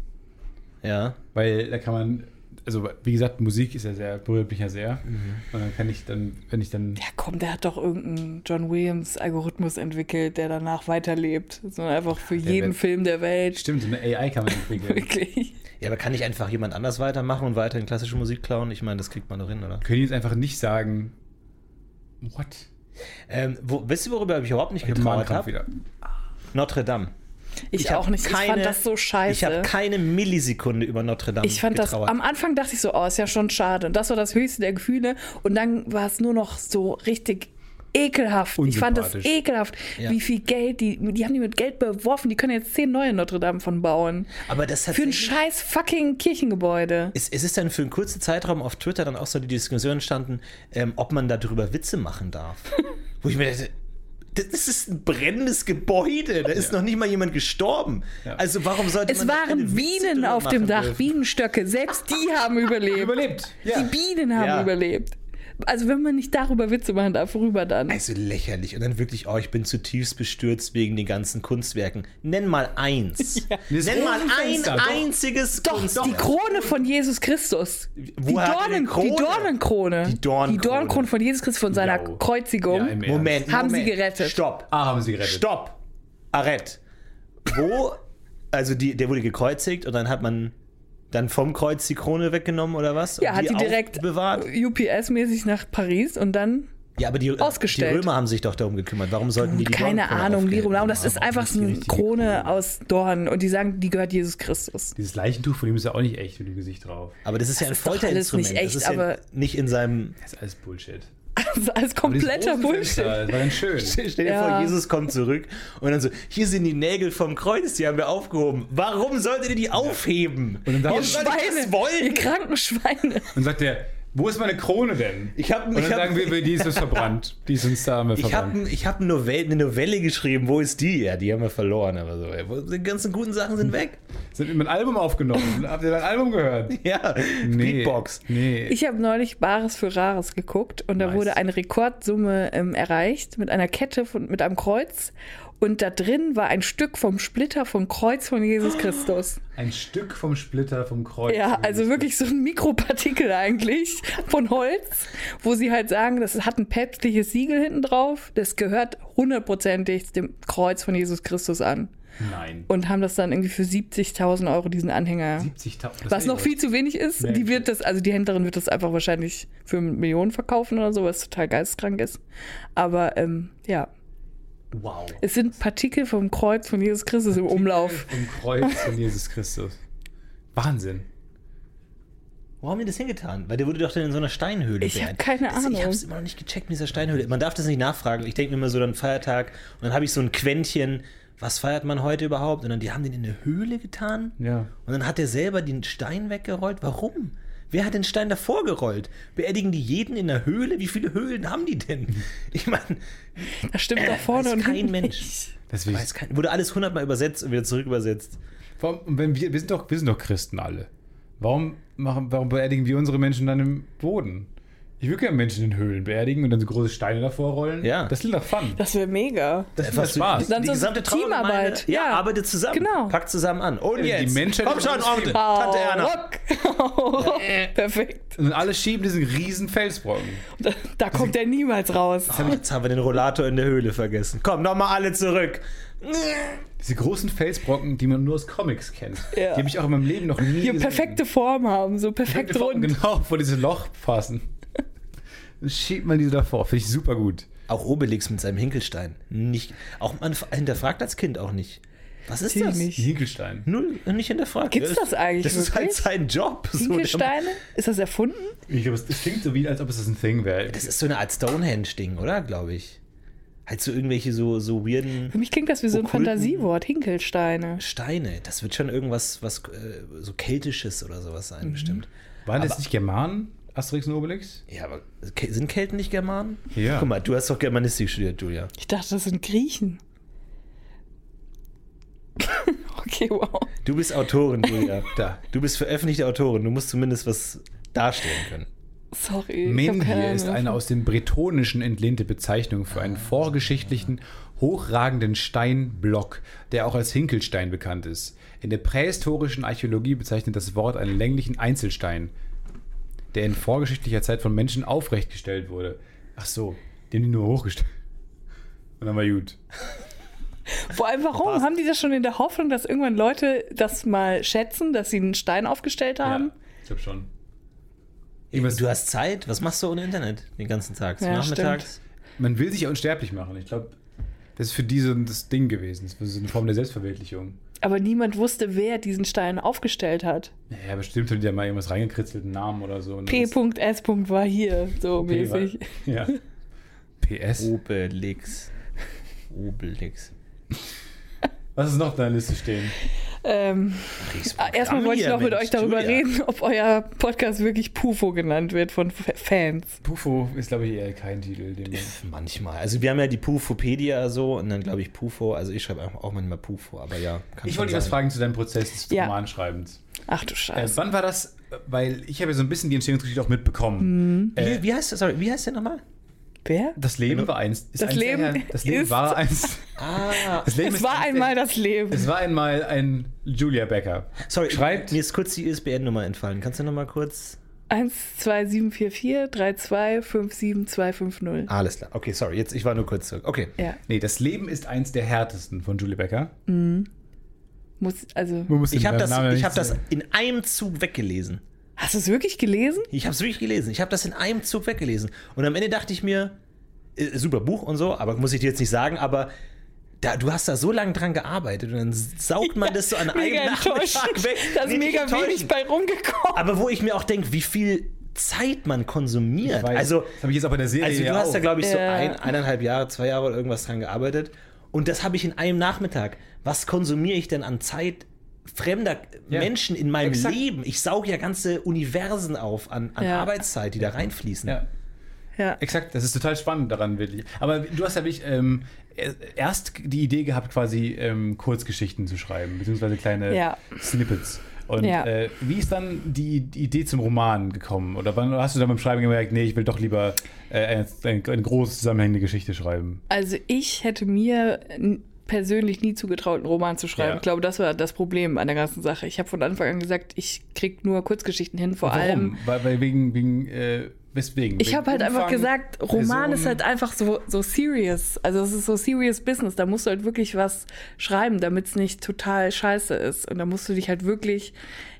Ja. weil da kann man, also wie gesagt, Musik ist ja sehr, berührt mich ja sehr. Mhm. Und dann kann ich dann, wenn ich dann, Ja, komm, der hat doch irgendeinen John Williams Algorithmus entwickelt, der danach weiterlebt. So einfach für jeden wird- Film der Welt. stimmt, so eine AI kann man entwickeln. Wirklich. Ja, aber kann nicht einfach jemand anders weitermachen und weiterhin klassische Musik klauen? Ich meine, das kriegt man doch hin, oder? Können die jetzt einfach nicht sagen, what? Ähm, wo, wisst ihr, worüber ich überhaupt nicht Ich habe. Notre Dame. Ich, hab auch nicht. ich fand das so scheiße. Ich habe keine Millisekunde über Notre Dame Ich fand getrauert. das, am Anfang dachte ich so, oh, ist ja schon schade. Und das war das höchste der Gefühle. Und dann war es nur noch so richtig ekelhaft. Ich fand das ekelhaft, Ja. wie viel Geld, die, die haben die mit Geld beworfen. Die können jetzt zehn neue Notre Dame von bauen. aber das hat Für ein scheiß fucking Kirchengebäude. es, es ist dann für einen kurzen Zeitraum auf Twitter dann auch so die Diskussion entstanden, ähm, ob man darüber Witze machen darf. Wo ich mir dachte, das ist ein brennendes Gebäude, da ist noch nicht mal jemand gestorben. Ja. Also warum sollte Es man da keine waren Bienen auf dem Dach, dürfen? Bienenstöcke. Selbst die haben überlebt. Überlebt. Ja. Die Bienen haben Ja. überlebt. Also wenn man nicht darüber Witze machen darf, worüber dann? Also lächerlich. Und dann wirklich, oh, ich bin zutiefst bestürzt wegen den ganzen Kunstwerken. Nenn mal eins. Das Nenn mal ein doch. einziges Doch, Kunstwerk. die Krone von Jesus Christus. Die, Wo er Dornen, die Krone? die Dornenkrone. Die Dornenkrone. Die Dornenkrone von Jesus Christus von seiner Jau. Kreuzigung. Ja, im Ernst. Moment, Haben sie Moment. gerettet. Stopp. Ah, haben sie gerettet. Stopp. Arrête. Wo, also die, der wurde gekreuzigt und dann hat man dann vom Kreuz die Krone weggenommen oder was? ja, Und hat die direkt bewahrt. UPS-mäßig nach Paris und dann Ja, aber die, ausgestellt. die Römer haben sich doch darum gekümmert. Warum sollten die die keine Ahnung, die? Rumlau. Das ist einfach so die eine Krone Krone. aus Dornen und die sagen, die gehört Jesus Christus. Dieses Leichentuch von ihm ist ja auch nicht echt mit dem Gesicht drauf. Aber das ist ja ein ist doch alles Folterinstrument. nicht echt, das ist ja aber- nicht in seinem. Das ist alles Bullshit. Aber dieses kompletter Bullshit. Das war schön. Stell dir Ja. vor, Jesus kommt zurück und dann so: Hier sind die Nägel vom Kreuz, die haben wir aufgehoben. Warum solltet ihr die aufheben? Und dann sagt das wollen? Ihr kranken Schweine. Und sagt er, wo ist meine Krone denn? Ich hab- Und ich hab- sagen wir, die ist verbrannt. Die ist uns da haben wir Ich habe verbrannt. ich hab eine, Novelle, eine Novelle geschrieben, wo ist die? Ja, die haben wir verloren, aber so. ey, Die ganzen guten Sachen sind weg. Sind wir ein Album aufgenommen? Habt ihr dein Album gehört? Ja, Nee. Beatbox. Nee. Ich habe neulich Bares für Rares geguckt und da Nice. wurde eine Rekordsumme ähm, erreicht mit einer Kette von, mit einem Kreuz und da drin war ein Stück vom Splitter vom Kreuz von Jesus Christus. Ein Stück vom Splitter vom Kreuz. Ja, also wirklich so ein Mikropartikel eigentlich von Holz, wo sie halt sagen, das hat ein päpstliches Siegel hinten drauf, das gehört hundertprozentig dem Kreuz von Jesus Christus an Nein. und haben das dann irgendwie für 70.000 Euro diesen Anhänger 70.000. das Was noch viel zu wenig ist, Nee. die wird das, also die Händlerin wird das einfach wahrscheinlich für Millionen verkaufen oder so, was total geisteskrank ist. Aber ähm, ja, Wow. Es sind Partikel vom Kreuz von Jesus Christus im Umlauf. Im Kreuz von Jesus Christus. Wahnsinn. Wo haben die das hingetan? Weil der wurde doch dann in so einer Steinhöhle Ich hab beerdigt. keine das, Ich Ahnung. habe es immer noch nicht gecheckt mit dieser Steinhöhle. Man darf das nicht nachfragen. Ich denke mir immer so dann Feiertag und dann habe ich so ein Quäntchen. Was feiert man heute überhaupt? Und dann die haben den in eine Höhle getan. Ja. Und dann hat er selber den Stein weggerollt. Warum? Wer hat den Stein davor gerollt? Beerdigen die jeden in der Höhle? Wie viele Höhlen haben die denn? Ich meine, Das stimmt da vorne weiß und kein Mensch. Deswegen. weiß kein, wurde alles hundertmal übersetzt und wieder zurück übersetzt. Warum, wenn wir, wir, sind doch, wir sind doch Christen alle. Warum, machen, warum beerdigen wir unsere Menschen dann im Boden? Ich will gerne Menschen in Höhlen beerdigen und dann so große Steine davor rollen. Ja. Das klingt doch fun. Das wäre mega. Das ist Spaß. Dann die so gesamte Teamarbeit, Ja, ja. arbeitet zusammen. Genau. Packt zusammen an. Und Die jetzt. Menschheit Komm ist schon, das Onkel. Tante Erna. Rock. Perfekt. Und alle schieben diesen riesen Felsbrocken. Da, da kommt er niemals raus. Jetzt haben, wir, jetzt haben wir den Rollator in der Höhle vergessen. Komm, nochmal alle zurück. Diese großen Felsbrocken, die man nur aus Comics kennt. Ja. Die habe ich auch in meinem Leben noch nie Die gesehen. perfekte Form haben, so perfekt Perfekte Form, rund. Genau, wo diese Loch passen. Dann schiebt man diese davor. Finde ich super gut. Auch Obelix mit seinem Hinkelstein. Nicht, auch man hinterfragt als Kind auch nicht. Was ist Natürlich das? nicht. Hinkelstein. Null, nicht hinterfragt. Gibt's das eigentlich Das ist halt sein Job. Hinkelsteine? Ist das erfunden? Ich glaube, es klingt so wie, als ob es das ein Thing wäre. Das ist so eine Art Stonehenge-Ding, oder? Glaube ich. Halt so irgendwelche so, so weirden Für mich klingt das wie so ein Fantasiewort. Hinkelsteine. Steine. Das wird schon irgendwas was äh, so Keltisches oder sowas sein, bestimmt. Waren das nicht Germanen, Asterix und Obelix? Ja, aber sind Kelten nicht Germanen? Ja. Guck mal, du hast doch Germanistik studiert, Julia. Ich dachte, das sind Griechen. okay, wow. Du bist Autorin, Julia. Da. Du bist veröffentlichte Autorin. Du musst zumindest was darstellen können. Sorry. Menhir ist eine aus dem Bretonischen entlehnte Bezeichnung für einen vorgeschichtlichen, hochragenden Steinblock, der auch als Hinkelstein bekannt ist. In der prähistorischen Archäologie bezeichnet das Wort einen länglichen Einzelstein, der in vorgeschichtlicher Zeit von Menschen aufrechtgestellt wurde. Ach so, den die nur hochgestellt. Und dann war gut. Vor allem, warum? Passt. Haben die das schon in der Hoffnung, dass irgendwann Leute das mal schätzen, dass sie einen Stein aufgestellt haben? Ja, ich glaube schon. Du hast Zeit? Was machst du ohne Internet den ganzen Tag? Ja, nachmittags? Man will sich ja unsterblich machen. Ich glaube, das ist für die so das Ding gewesen. Das ist eine Form der Selbstverwirklichung. Aber niemand wusste, wer diesen Stein aufgestellt hat. Ja, bestimmt haben die ja mal irgendwas reingekritzelt, einen Namen oder so. P.S. war hier, so P war- mäßig. Ja. PS. Obelix. Obelix. Was ist noch auf deiner Liste stehen? Ähm, ah, erstmal wollte ich noch mit euch darüber reden, ob euer Podcast wirklich Pufo genannt wird von F Fans. Pufo ist, glaube ich, eher kein Titel. Manchmal. Also wir haben ja die Pufopedia so und dann glaube ich Pufo. Also ich schreibe auch manchmal Pufo, aber ja. Kann ich wollte dich was fragen zu deinem Prozess des Ja. Romanschreibens. Ach du Äh, Scheiße. wann war das? Weil ich habe ja so ein bisschen die Entstehungsgeschichte auch mitbekommen. Äh, Wie, wie heißt das? Sorry, wie heißt der nochmal? Wer? das Leben war eins. Ist Das eins Leben das Leben ist- war eins. Ah, Das Leben Es war eins einmal das Leben. Es war einmal ein Julia Becker. sorry, Schreibt- mir ist kurz die ISBN-Nummer entfallen. Kannst du nochmal kurz? 12744 32 57250. Alles klar. Okay, sorry, jetzt ich war nur kurz zurück. Okay. Ja, Nee, das Leben ist eins der härtesten von Julia Becker. muss, also. Ich den habe das, ich hab das in einem Zug weggelesen. Hast du es wirklich gelesen? Ich habe es wirklich gelesen. Ich habe das in einem Zug weggelesen. Und am Ende dachte ich mir, äh, super Buch und so, aber muss ich dir jetzt nicht sagen, aber da, du hast da so lange dran gearbeitet und dann saugt man das so an einem Nachmittag weg. Da ist Nee, mega wenig bei rumgekommen. Aber wo ich mir auch denke, wie viel Zeit man konsumiert. Weiß, Also, das habe ich jetzt auch bei der Serie also du ja hast auch. da, glaube ich, so Ja. ein, eineinhalb Jahre, zwei Jahre oder irgendwas dran gearbeitet. Und das habe ich in einem Nachmittag. Was konsumiere ich denn an Zeit fremder Ja, Menschen in meinem exakt. Leben? Ich sauge ja ganze Universen auf an, an Ja. Arbeitszeit, die da reinfließen. Ja. Ja. Exakt, das ist total spannend daran, wirklich. Aber du hast ja wirklich ähm, erst die Idee gehabt, quasi ähm, Kurzgeschichten zu schreiben, beziehungsweise kleine Ja. Snippets. Und Ja. äh, wie ist dann die, die Idee zum Roman gekommen? Oder wann hast du dann beim Schreiben gemerkt, nee, ich will doch lieber äh, eine, eine, große zusammenhängende Geschichte schreiben? Also ich hätte mir persönlich nie zugetraut, einen Roman zu schreiben. Ja. Ich glaube, das war das Problem an der ganzen Sache. Ich habe von Anfang an gesagt, ich krieg nur Kurzgeschichten hin, vor allem. Weil, weil wegen, wegen äh, weswegen? Ich habe halt einfach Umfang, gesagt, Roman ist Personen? halt einfach so, so serious. Also es ist so serious Business. Da musst du halt wirklich was schreiben, damit es nicht total scheiße ist. Und da musst du dich halt wirklich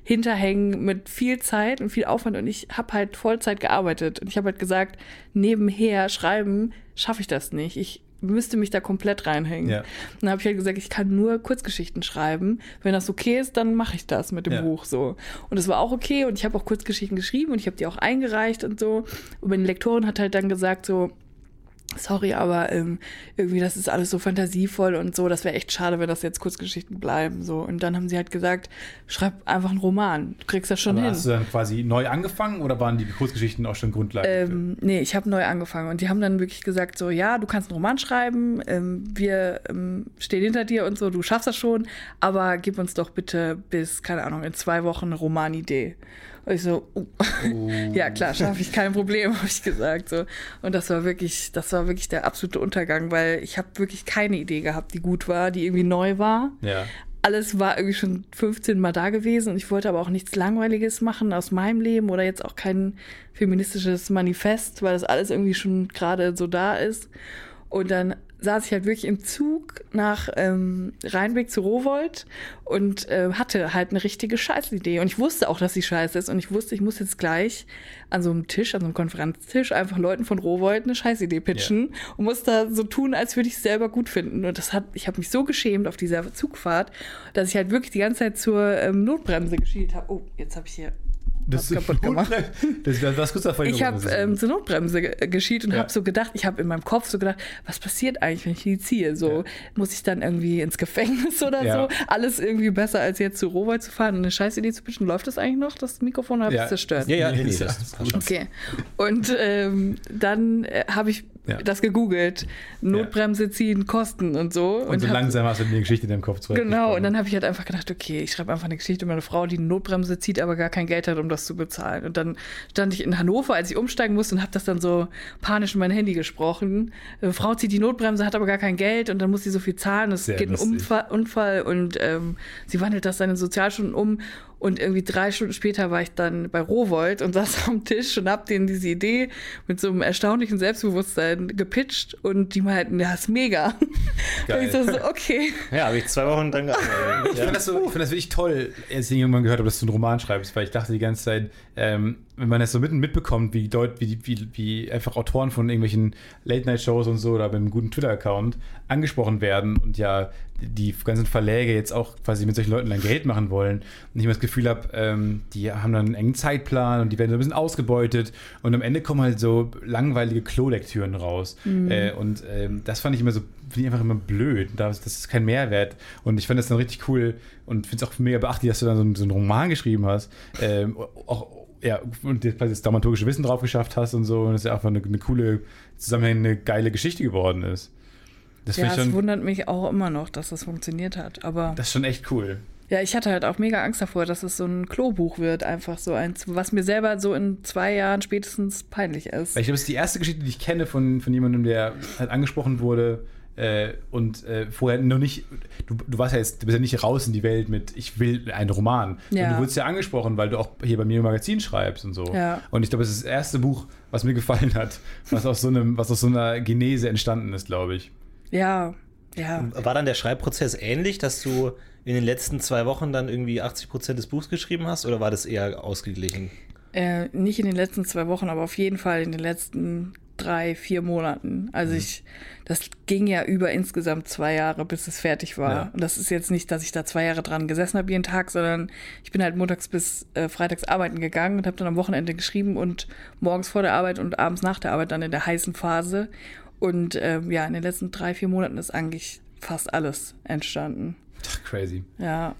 hinterhängen mit viel Zeit und viel Aufwand. Und ich habe halt Vollzeit gearbeitet. Und ich habe halt gesagt, nebenher schreiben schaffe ich das nicht. Ich müsste mich da komplett reinhängen. Ja. Dann habe ich halt gesagt, ich kann nur Kurzgeschichten schreiben. Wenn das okay ist, dann mache ich das mit dem Ja. Buch so. Und es war auch okay und ich habe auch Kurzgeschichten geschrieben und ich habe die auch eingereicht und so. Und meine Lektorin hat halt dann gesagt so, sorry, aber ähm, irgendwie das ist alles so fantasievoll und so, das wäre echt schade, wenn das jetzt Kurzgeschichten bleiben so. Und dann haben sie halt gesagt, schreib einfach einen Roman, du kriegst das schon Aber hin. hast du dann quasi neu angefangen oder waren die Kurzgeschichten auch schon Grundlage? Ähm, nee, ich habe neu angefangen und die haben dann wirklich gesagt so, ja, du kannst einen Roman schreiben, ähm, wir ähm, stehen hinter dir und so, du schaffst das schon, aber gib uns doch bitte bis, keine Ahnung, in zwei Wochen eine Romanidee. Und ich so, uh, Oh. ja klar, schaffe ich, kein Problem, habe ich gesagt so. Und das war wirklich, das war wirklich der absolute Untergang, weil ich habe wirklich keine Idee gehabt, die gut war, die irgendwie neu war ja. alles war irgendwie schon 15 Mal da gewesen und ich wollte aber auch nichts Langweiliges machen aus meinem Leben oder jetzt auch kein feministisches Manifest, weil das alles irgendwie schon gerade so da ist. Und dann saß ich halt wirklich im Zug nach ähm, Rheinweg zu Rowold und äh, hatte halt eine richtige Scheißidee. Und ich wusste auch, dass sie scheiße ist. Und ich wusste, ich muss jetzt gleich an so einem Tisch, an so einem Konferenztisch, einfach Leuten von Rowold eine Scheißidee pitchen und muss da so tun, als würde ich es selber gut finden. Und das hat, ich habe mich so geschämt auf dieser Zugfahrt, dass ich halt wirklich die ganze Zeit zur ähm, Notbremse geschielt habe. Oh, jetzt habe ich hier Das was kaputt gemacht. Das, das, das kurz davor ich habe ähm, zur Notbremse ge- geschielt und Ja. habe so gedacht, ich habe in meinem Kopf so gedacht, was passiert eigentlich, wenn ich die ziehe? So, Ja. muss ich dann irgendwie ins Gefängnis oder Ja. so? Alles irgendwie besser, als jetzt zu Rowold zu fahren und eine Scheißidee zu pitchen. Läuft das eigentlich noch, das Mikrofon, oder habe ich zerstört? Ja, ja, nee, nee, Ja, das, das. Okay. Und ähm, dann äh, habe ich Ja. das gegoogelt. Notbremse ziehen, Kosten und so. und so hab- langsam hast du die Geschichte in deinem Kopf zurück. Genau, und dann habe ich halt einfach gedacht, okay, ich schreibe einfach eine Geschichte über eine Frau, die eine Notbremse zieht, aber gar kein Geld hat, um das zu bezahlen. Und dann stand ich in Hannover, als ich umsteigen musste und habe das dann so panisch in mein Handy gesprochen. Eine Frau zieht die Notbremse, hat aber gar kein Geld und dann muss sie so viel zahlen. Es Sehr geht ein. Unfall, Unfall und ähm, sie wandelt das dann in Sozialstunden um. Und irgendwie drei Stunden später war ich dann bei Rowold und saß am Tisch und hab denen diese Idee mit so einem erstaunlichen Selbstbewusstsein gepitcht und die meinten, ja, ist mega. Geil. Und ich so, so, okay. Ja, habe ich zwei Wochen dann gearbeitet. Ich finde das, so, ich find das wirklich toll, als ich irgendwann gehört habe, dass du einen Roman schreibst, weil ich dachte die ganze Zeit, ähm, wenn man das so mitten mitbekommt, wie, deut, wie, wie, wie einfach Autoren von irgendwelchen Late-Night-Shows und so oder beim guten Twitter-Account angesprochen werden und ja die ganzen Verläge jetzt auch quasi mit solchen Leuten dann Geld machen wollen. Und ich immer das Gefühl habe, ähm, die haben dann einen engen Zeitplan und die werden so ein bisschen ausgebeutet. Und am Ende kommen halt so langweilige Klolektüren raus. Äh, und ähm, das fand ich immer so, finde ich einfach immer blöd, das, das ist kein Mehrwert. Und ich fand das dann richtig cool und finde es auch mega beachtlich, dass du dann so, einen- so einen Roman geschrieben hast, ähm, auch ja, und jetzt quasi das dramaturgische Wissen drauf geschafft hast und so. Und es ja einfach eine, eine coole, zusammenhängende, geile Geschichte geworden ist. Das Ja, es wundert mich auch immer noch, dass das funktioniert hat. Aber das ist schon echt cool. ja, ich hatte halt auch mega Angst davor, dass es so ein Klobuch wird, einfach so eins, was mir selber so in zwei Jahren spätestens peinlich ist. Weil ich glaube, es ist die erste Geschichte, die ich kenne von, von jemandem, der halt angesprochen wurde äh, und äh, vorher noch nicht, du, du warst ja jetzt, du bist ja nicht raus in die Welt mit, ich will einen Roman. Ja. Du wurdest ja angesprochen, weil du auch hier bei mir im Magazin schreibst und so. Ja. Und ich glaube, es ist das erste Buch, was mir gefallen hat, was aus so einem, was aus so einer Genese entstanden ist, glaube ich. Ja, ja. War dann der Schreibprozess ähnlich, dass du in den letzten zwei Wochen dann irgendwie 80 Prozent des Buchs geschrieben hast oder war das eher ausgeglichen? Äh, nicht in den letzten zwei Wochen, aber auf jeden Fall in den letzten drei, vier Monaten. Also Mhm. ich, das ging ja über insgesamt zwei Jahre, bis es fertig war. Ja. Und das ist jetzt nicht, dass ich da zwei Jahre dran gesessen habe jeden Tag, sondern ich bin halt montags bis äh, freitags arbeiten gegangen und habe dann am Wochenende geschrieben und morgens vor der Arbeit und abends nach der Arbeit dann in der heißen Phase. Und ähm, ja, in den letzten drei, vier Monaten ist eigentlich fast alles entstanden. Ach, crazy. Ja.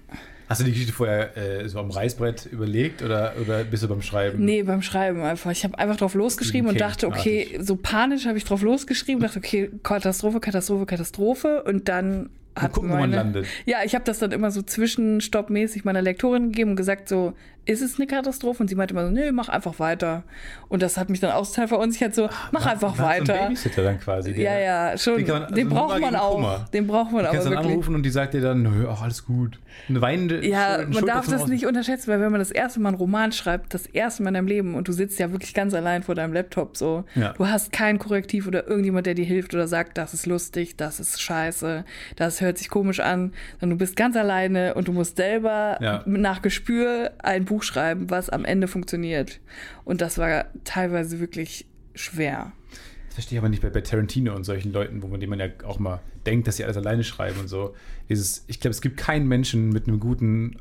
Hast du die Geschichte vorher äh, so am Reißbrett überlegt oder, oder bist du beim Schreiben? Nee, beim Schreiben einfach. Ich habe einfach drauf losgeschrieben und dachte, okay, so panisch habe ich drauf losgeschrieben, dachte, okay, Katastrophe, Katastrophe, Katastrophe. Und dann hat gucken, wo meine, man landet. Ja, ich habe das dann immer so zwischenstoppmäßig meiner Lektorin gegeben und gesagt, so, ist es eine Katastrophe? Und sie meinte immer so, nee, mach einfach weiter. Und das hat mich dann auch total verunsichert, so, mach einfach Man hat So weiter. ein Babysitter dann quasi. der- ja, ja, schon. Den man- den also braucht Nummer man auch. Kummer. Den braucht man Du aber kannst dann anrufen und die sagt dir dann, nö, ach, alles gut. Eine weinende Ja, Schul- man darf das außen. nicht unterschätzen, weil wenn man das erste Mal einen Roman schreibt, das erste Mal in deinem Leben und du sitzt ja wirklich ganz allein vor deinem Laptop so, Ja. du hast kein Korrektiv oder irgendjemand, der dir hilft oder sagt, das ist lustig, das ist scheiße, das hört sich komisch an, sondern du bist ganz alleine und du musst selber Ja. nach Gespür ein Buch schreiben, was am Ende funktioniert. Und das war teilweise wirklich schwer. verstehe ich aber nicht bei, bei Tarantino und solchen Leuten, wo man, denen man ja auch mal denkt, dass sie alles alleine schreiben und so. Dieses, ich glaube, es gibt keinen Menschen mit einem guten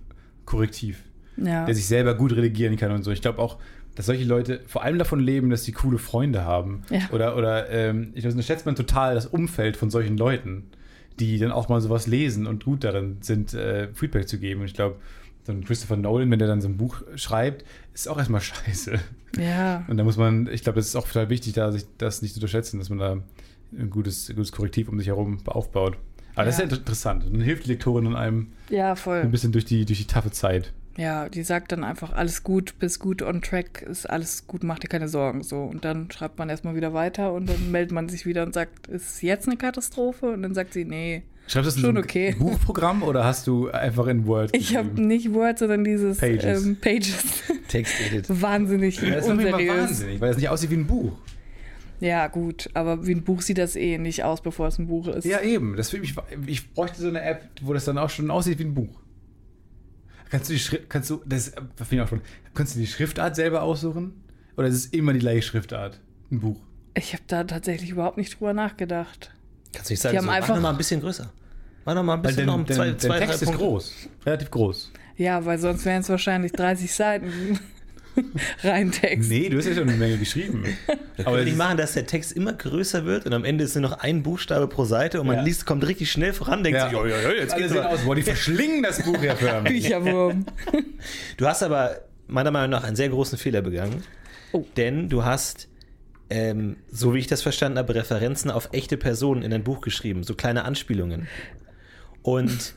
Korrektiv, Ja. der sich selber gut redigieren kann und so. Ich glaube auch, dass solche Leute vor allem davon leben, dass sie coole Freunde haben. Ja. Oder, oder ähm, ich glaube, das schätzt man total das Umfeld von solchen Leuten, die dann auch mal sowas lesen und gut darin sind, äh, Feedback zu geben. Und ich glaube, so ein Christopher Nolan, wenn der dann so ein Buch schreibt, ist auch erstmal scheiße. ja. Und da muss man, ich glaube, es ist auch total wichtig, da sich das nicht zu unterschätzen, dass man da ein gutes, gutes Korrektiv um sich herum aufbaut. Aber das ist Ja. ja interessant. Dann hilft die Lektorin einem Ja, ein voll. bisschen durch die, durch die taffe Zeit. Ja, die sagt dann einfach, alles gut, bis gut on track, ist alles gut, mach dir keine Sorgen. So. Und dann schreibt man erstmal wieder weiter und dann meldet man sich wieder und sagt, ist jetzt eine Katastrophe? Und dann sagt sie, nee. Schreibst du das in Schon ein okay. Buchprogramm oder hast du einfach in Word Ich habe geschrieben? nicht Word, sondern dieses Pages. Ähm, Pages. Text-Edit. Wahnsinnig Ja, das ist unseriös. wahnsinnig, weil das nicht aussieht wie ein Buch. Ja, gut, aber wie ein Buch sieht das eh nicht aus, bevor es ein Buch ist. Ja, eben. Das, ich, ich bräuchte so eine App, wo das dann auch schon aussieht wie ein Buch. Kannst du die Schrift, kannst du, das äh, finde ich auch schon, kannst du die Schriftart selber aussuchen? Oder ist es immer die gleiche Schriftart? Ein Buch. Ich habe da tatsächlich überhaupt nicht drüber nachgedacht. Kannst du nicht sagen, Die haben so, mach einfach- noch mal ein bisschen größer. Mach noch mal ein bisschen der, noch zwei, der zwei, Text drei ist Punkte. groß. Relativ groß. Ja, weil sonst wären es wahrscheinlich 30 Seiten rein Text. Nee, du hast ja schon eine Menge geschrieben. Da Aber ist- machen, dass der Text immer größer wird und am Ende ist nur noch ein Buchstabe pro Seite und man Ja. liest, kommt richtig schnell voran, denkt Ja. sich, oh, ja, ja, jetzt Alle geht's aus, boah, die verschlingen das Buch ja förmlich. Bücherwurm. Du hast aber meiner Meinung nach einen sehr großen Fehler begangen, Oh. denn du hast, ähm, so wie ich das verstanden habe, Referenzen auf echte Personen in dein Buch geschrieben, so kleine Anspielungen. Und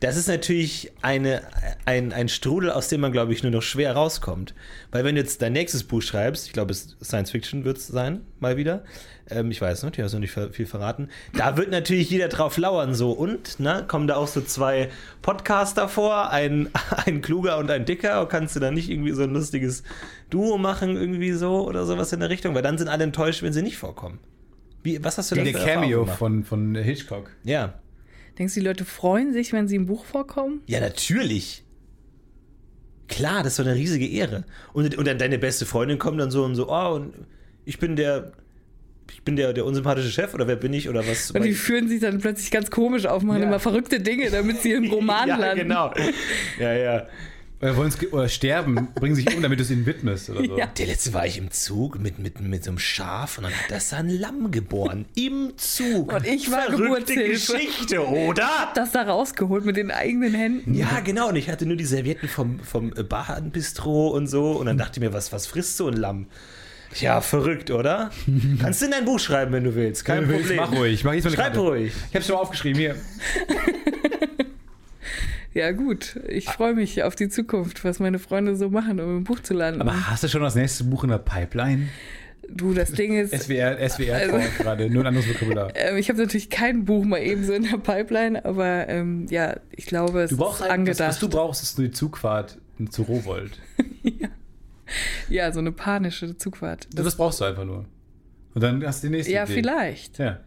das ist natürlich eine, ein, ein Strudel, aus dem man, glaube ich, nur noch schwer rauskommt. Weil wenn du jetzt dein nächstes Buch schreibst, ich glaube, es Science Fiction wird es sein, mal wieder. Ähm, ich weiß nicht, ich habe noch nicht viel verraten. Da wird natürlich jeder drauf lauern, so. Und, ne, kommen da auch so zwei Podcaster vor, ein, ein kluger und ein dicker. Kannst du da nicht irgendwie so ein lustiges Duo machen, irgendwie so oder sowas in der Richtung? Weil dann sind alle enttäuscht, wenn sie nicht vorkommen. Wie, was hast du der Erfahrungen Cameo von, von Hitchcock. Ja. Denkst du, die Leute freuen sich, wenn sie im Buch vorkommen? Ja, natürlich. Klar, das ist so eine riesige Ehre. Und, und dann deine beste Freundin kommt dann so und so, oh, und ich bin der, ich bin der, der unsympathische Chef oder wer bin ich oder was? Und die führen sich dann plötzlich ganz komisch auf, machen Ja. immer verrückte Dinge, damit sie im Roman ja, landen. genau. Ja, ja. Oder, wollen's ge- oder sterben, bringen sich um, damit du es ihnen widmest oder so. Ja. Der letzte war ich im Zug mit, mit, mit so einem Schaf und dann hat das ein Lamm geboren. Im Zug. Und ich war Verrückte. Geschichte, oder? Das da rausgeholt mit den eigenen Händen. Ja, genau. Und ich hatte nur die Servietten vom, vom Badenbistro und so. Und dann dachte ich mir, was, was frisst so ein Lamm? Ja, verrückt, oder? Kannst du in dein Buch schreiben, wenn du willst. Kein Wenn du willst, Problem. Mach ruhig. Mach jetzt mal Schreib Karte. ruhig. Ich hab's schon mal aufgeschrieben hier. Ja, gut. Ich freue mich auf die Zukunft, was meine Freunde so machen, um im Buch zu landen. Aber hast du schon das nächste Buch in der Pipeline? du, das Ding ist, SWR, SWR Also- gerade, nur ein anderes Vokabular. ähm, ich habe natürlich kein Buch mal eben so in der Pipeline, aber ähm, ja, ich glaube, es Du brauchst ist ein, was, angedacht. was du brauchst, ist nur die Zugfahrt zu Rowold. ja, so eine panische Zugfahrt. Das, das brauchst du einfach nur. Und dann hast du die nächste ja, Idee. vielleicht. Ja.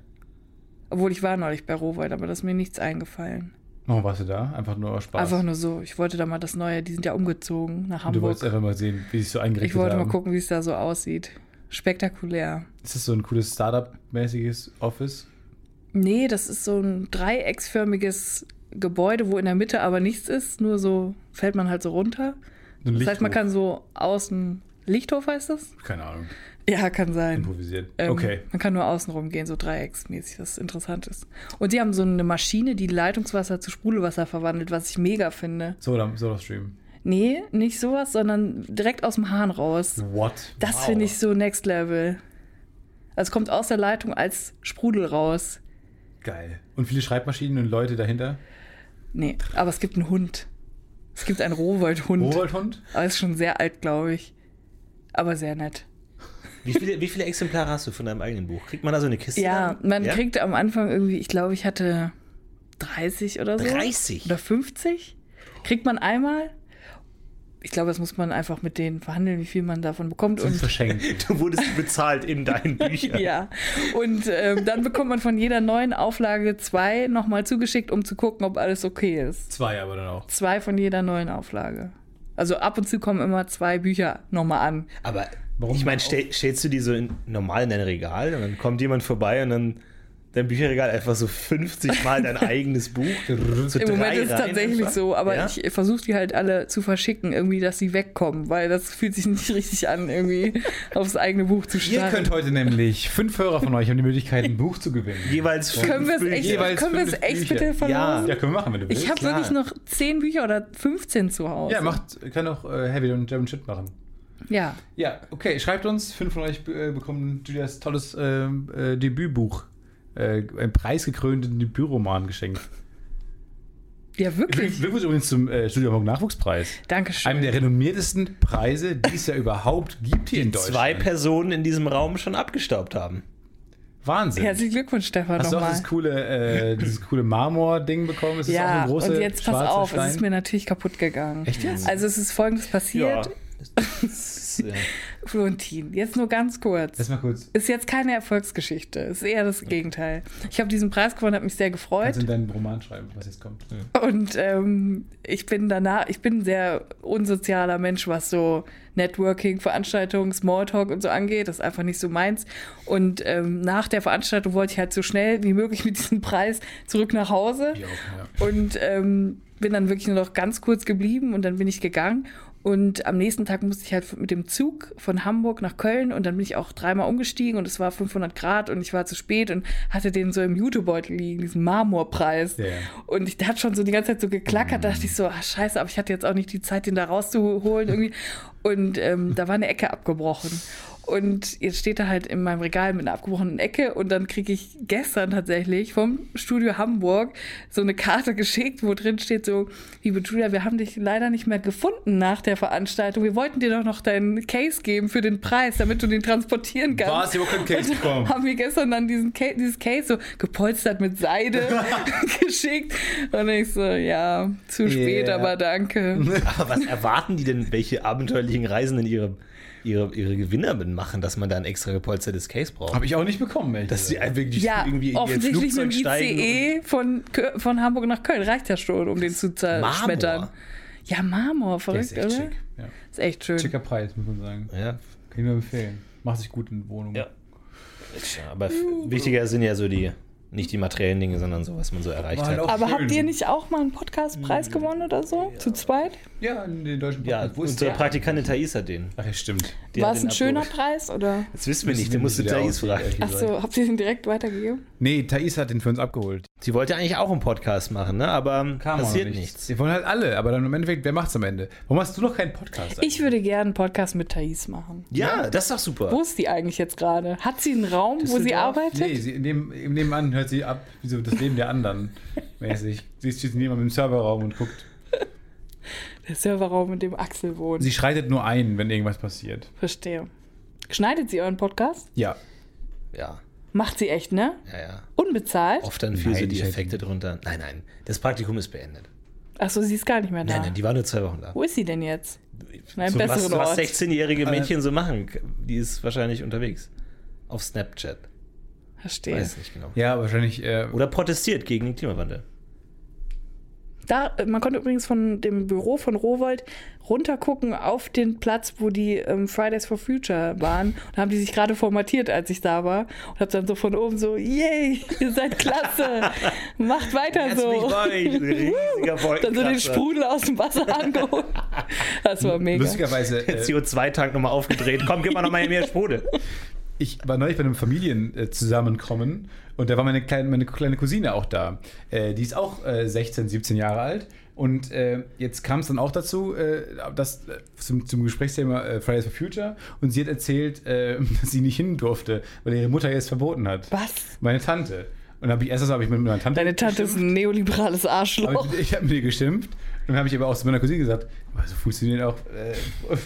Obwohl ich war neulich bei Rowold, aber das ist mir nichts eingefallen. Warum warst du da? Einfach nur aus Spaß. Einfach nur so. Ich wollte da mal das Neue, die sind ja umgezogen nach Und du wolltest Hamburg. einfach mal sehen, wie sich so eingerichtet Ich wollte haben. mal gucken, wie es da so aussieht. Spektakulär. Ist das so ein cooles Startup-mäßiges Office? Nee, das ist so ein dreiecksförmiges Gebäude, wo in der Mitte aber nichts ist. Nur so fällt man halt so runter. So Das heißt, man kann so außen. Lichthof heißt das? Keine Ahnung. Ja, kann sein. Improvisiert. Ähm, okay. Man kann nur außen rumgehen, so dreiecksmäßig, was interessant ist. Und die haben so eine Maschine, die Leitungswasser zu Sprudelwasser verwandelt, was ich mega finde. So, dann so Stream. Nee, nicht sowas, sondern direkt aus dem Hahn raus. What? Das Wow. finde ich so next level. Also es kommt aus der Leitung als Sprudel raus. Geil. Und viele Schreibmaschinen und Leute dahinter? Nee, aber es gibt einen Hund. Es gibt einen Rowold-Hund. Rowoldhund? Aber ist schon sehr alt, glaube ich. Aber sehr nett. Wie viele, wie viele Exemplare hast du von deinem eigenen Buch? Kriegt man da so eine Kiste? Ja, dann? man kriegt am Anfang irgendwie, ich glaube, ich hatte 30 oder so. 30? Oder 50. Kriegt man einmal. Ich glaube, das muss man einfach mit denen verhandeln, wie viel man davon bekommt. Und Und verschenkt. Du wurdest bezahlt in deinen Büchern. ja, und ähm, dann bekommt man von jeder neuen Auflage zwei nochmal zugeschickt, um zu gucken, ob alles okay ist. Zwei aber dann auch. Zwei von jeder neuen Auflage. Also ab und zu kommen immer zwei Bücher nochmal an. Aber Warum Ich meine, stell, stellst du die so in, normal in dein Regal und dann kommt jemand vorbei und dann dein Bücherregal einfach so 50 Mal dein eigenes Buch. So Im Moment ist es tatsächlich einfach. so, aber Ja? ich versuche die halt alle zu verschicken, irgendwie, dass sie wegkommen, weil das fühlt sich nicht richtig an, irgendwie aufs eigene Buch zu Ihr starren. könnt heute nämlich, fünf Hörer von euch haben die Möglichkeit, ein Buch zu gewinnen. Jeweils fünf können wir es echt, Jeweils können wir es fünf echt bitte verlosen? Ja. Ja, können wir machen, wenn du willst. Ich habe wirklich noch 10 Bücher oder 15 zu Hause. ja, macht, kann auch äh, Heavy und German Shit machen. Ja. Ja, okay, schreibt uns. Fünf von euch äh, bekommen Julias tolles ähm, äh, Debütbuch. Äh, ein preisgekrönten Debütroman geschenkt. Ja, wirklich. Glückwunsch übrigens zum äh, Studio Hamburg Nachwuchspreis. Dankeschön. Einem der renommiertesten Preise, die es ja überhaupt gibt hier in Deutschland. Zwei Personen in diesem Raum schon abgestaubt haben. Wahnsinn. Herzlichen Glückwunsch, Stefan, Hast du auch dieses coole, äh, dieses coole Marmor-Ding bekommen? Ist das auch Ja, eine große und jetzt pass auf, Stein? es ist mir natürlich kaputt gegangen. Echt jetzt? Also es ist folgendes passiert. Das ist, äh, Florentin, jetzt nur ganz kurz. Lass mal kurz. Ist jetzt keine Erfolgsgeschichte, ist eher das Gegenteil. Ich habe diesen Preis gewonnen, habe mich sehr gefreut. Kannst du in deinen Roman schreiben, was jetzt kommt? Und ähm, ich bin danach, ich bin ein sehr unsozialer Mensch, was so Networking, Veranstaltungen, Smalltalk und so angeht. Das ist einfach nicht so meins. Und ähm, nach der Veranstaltung wollte ich halt so schnell wie möglich mit diesem Preis zurück nach Hause. Auch, ja. Und ähm, bin dann wirklich nur noch ganz kurz geblieben und dann bin ich gegangen. Und am nächsten Tag musste ich halt mit dem Zug von Hamburg nach Köln und dann bin ich auch dreimal umgestiegen und es war 500 Grad und ich war zu spät und hatte den so im Jutebeutel liegen, diesen Marmorpreis. Ja. Und ich der hat schon so die ganze Zeit so geklackert, da dachte ich so, ah, scheiße, aber ich hatte jetzt auch nicht die Zeit, den da rauszuholen irgendwie. Und ähm, da war eine Ecke abgebrochen. Und jetzt steht er halt in meinem Regal mit einer abgebrochenen Ecke und dann kriege ich gestern tatsächlich vom Studio Hamburg so eine Karte geschickt, wo drin steht so, liebe Julia, wir haben dich leider nicht mehr gefunden nach der Veranstaltung. Wir wollten dir doch noch deinen Case geben für den Preis, damit du den transportieren kannst. Ich hab auch keinen Case bekommen. Haben wir gestern dann diesen Case, dieses Case so gepolstert mit Seide geschickt. Und ich so, ja, zu spät, Yeah. aber danke. aber was erwarten die denn, welche abenteuerlichen Reisen denn ihre, ihre, ihre Gewinner machen, dass man da ein extra gepolstertes Case braucht? Habe ich auch nicht bekommen, ehrlich Dass sie wirklich Ja, irgendwie in offensichtlich mit dem Flugzeug steigen. ICE von, von Hamburg nach Köln reicht ja schon, um den zu zerschmettern. Marmor. Ja, Marmor, Der verrückt, ist echt oder? schick. Ja. Ist echt schön. Schicker Preis, muss man sagen. Ja, Kann ich nur empfehlen. Macht sich gut in Wohnungen. Ja. Aber f- wichtiger sind ja so die, nicht die materiellen Dinge, sondern so, was man so erreicht halt hat. Aber schön. habt ihr nicht auch mal einen Podcastpreis gewonnen oder so? Zu zweit? Ja, in den deutschen Ja, Podcast. Wo ist unsere der? Praktikantin Thais hat den. Ach ja, stimmt. Die War es ein schöner. Preis oder? Das wissen wir nicht, den musst du Thais fragen. ehrlich Ach so, habt ihr den direkt weitergegeben? Nee, Thais hat den für uns abgeholt. Sie wollte eigentlich auch einen Podcast machen, ne? aber Kam passiert noch nichts. Wir wollen halt alle, aber dann im Endeffekt, wer macht's am Ende? Warum hast du noch keinen Podcast? Ich würde gerne einen Podcast mit Thais machen. Ja, das ist doch super. Wo ist die eigentlich jetzt gerade? Hat sie einen Raum, wo sie arbeitet? Nee, sie, neben, Nebenan hört sie ab, wie so das Leben der anderen mäßig. Sie ist jetzt neben im Serverraum und guckt. Der Serverraum, in dem Axel wohnt. Sie schreitet nur ein, wenn irgendwas passiert. Verstehe. Schneidet sie euren Podcast? Ja. Ja, Macht sie echt, ne? ja, ja. Unbezahlt? Oft dann für Nein, so die Effekte drunter. Nein, nein, das Praktikum ist beendet. Achso, sie ist gar nicht mehr da. Nein, nein, die war nur zwei Wochen da. Wo ist sie denn jetzt? In einem So, was, besseren was Ort. 16-jährige Mädchen so machen, die ist wahrscheinlich unterwegs. Auf Snapchat. Verstehe. Weiß nicht genau. Ja, wahrscheinlich. Äh, Oder protestiert gegen den Klimawandel. Da, man konnte übrigens von dem Büro von Rowold runtergucken auf den Platz, wo die ähm, Fridays for Future waren. Und da haben die sich gerade formatiert, als ich da war. Und hab dann so von oben so, yay, ihr seid klasse, macht weiter so. riesiger Dann so den Sprudel aus dem Wasser angeholt. Das war mega. lustigerweise. Äh, CO2-Tank nochmal aufgedreht. Komm, gib mal nochmal mehr Sprudel. Ich war neulich bei einem Familienzusammenkommen und da war meine kleine, meine kleine Cousine auch da. Äh, die ist auch äh, 16, 17 Jahre alt. Und äh, jetzt kam es dann auch dazu, äh, dass, äh, zum, zum Gesprächsthema äh, Fridays for Future. Und sie hat erzählt, äh, dass sie nicht hin durfte, weil ihre Mutter ihr es verboten hat. Was? Meine Tante. Und dann habe ich erst habe ich mit meiner Tante. Deine Tante ist geschimpft. ein neoliberales Arschloch. Aber ich, ich habe mir geschimpft. Dann habe ich aber auch zu meiner Cousine gesagt, so funktionieren auch äh,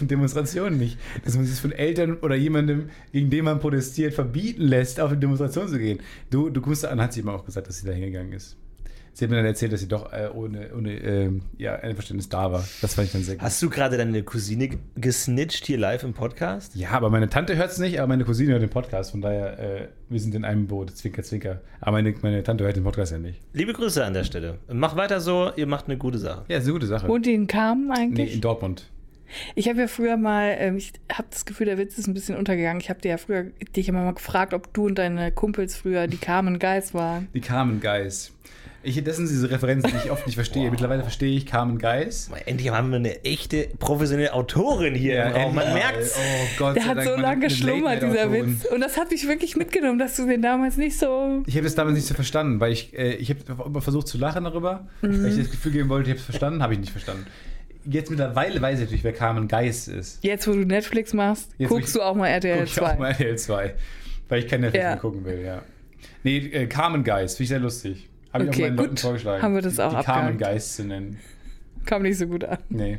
Demonstrationen nicht. Dass man sich von Eltern oder jemandem, gegen den man protestiert, verbieten lässt, auf eine Demonstration zu gehen. Du, du guckst an, hat sie immer auch gesagt, dass sie da hingegangen ist. Sie hat mir dann erzählt, dass sie doch äh, ohne, ohne ähm, ja, Einverständnis da war. Das fand ich dann sehr gut. Hast du gerade deine Cousine ge- gesnitcht hier live im Podcast? Ja, aber meine Tante hört es nicht, aber meine Cousine hört den Podcast. Von daher, äh, wir sind in einem Boot. Zwinker, zwinker. Aber meine, meine Tante hört den Podcast ja nicht. Liebe Grüße an der Stelle. Mach weiter so, ihr macht eine gute Sache. Ja, ist eine gute Sache. Die in Kamen nee, eigentlich? in Dortmund. Ich habe ja früher mal, ähm, ich habe das Gefühl, der Witz ist ein bisschen untergegangen. Ich habe dir ja früher dich immer mal gefragt, ob du und deine Kumpels früher die Carmen Geist waren. Die Carmen Geis. Ich, das sind diese Referenzen, die ich oft nicht verstehe. Mittlerweile verstehe ich Carmen Geis. Endlich haben wir eine echte professionelle Autorin hier im Raum. Man merkt's. Oh Gott Der hat Dank, so lange geschlummert, dieser. Witz. Und das hat mich wirklich mitgenommen, dass du den damals nicht so. Ich habe das damals nicht so verstanden, weil ich, äh, ich habe immer versucht zu lachen darüber, Mhm. weil ich das Gefühl geben wollte, ich habe es verstanden, habe ich nicht verstanden. Jetzt mittlerweile weiß ich natürlich, wer Carmen Geis ist. Jetzt, wo du Netflix machst, Jetzt, guckst ich- du auch mal RTL Guck ich auch 2. mal RTL 2, weil ich kein Netflix Ja. mehr gucken will, ja. Nee, äh, Carmen Geis, finde ich sehr lustig. Habe ich Okay, auch meinen gut. Leuten vorgeschlagen. Haben wir das auch die, die Carmen abgehakt. Geis zu nennen. Kam nicht so gut an. Nee.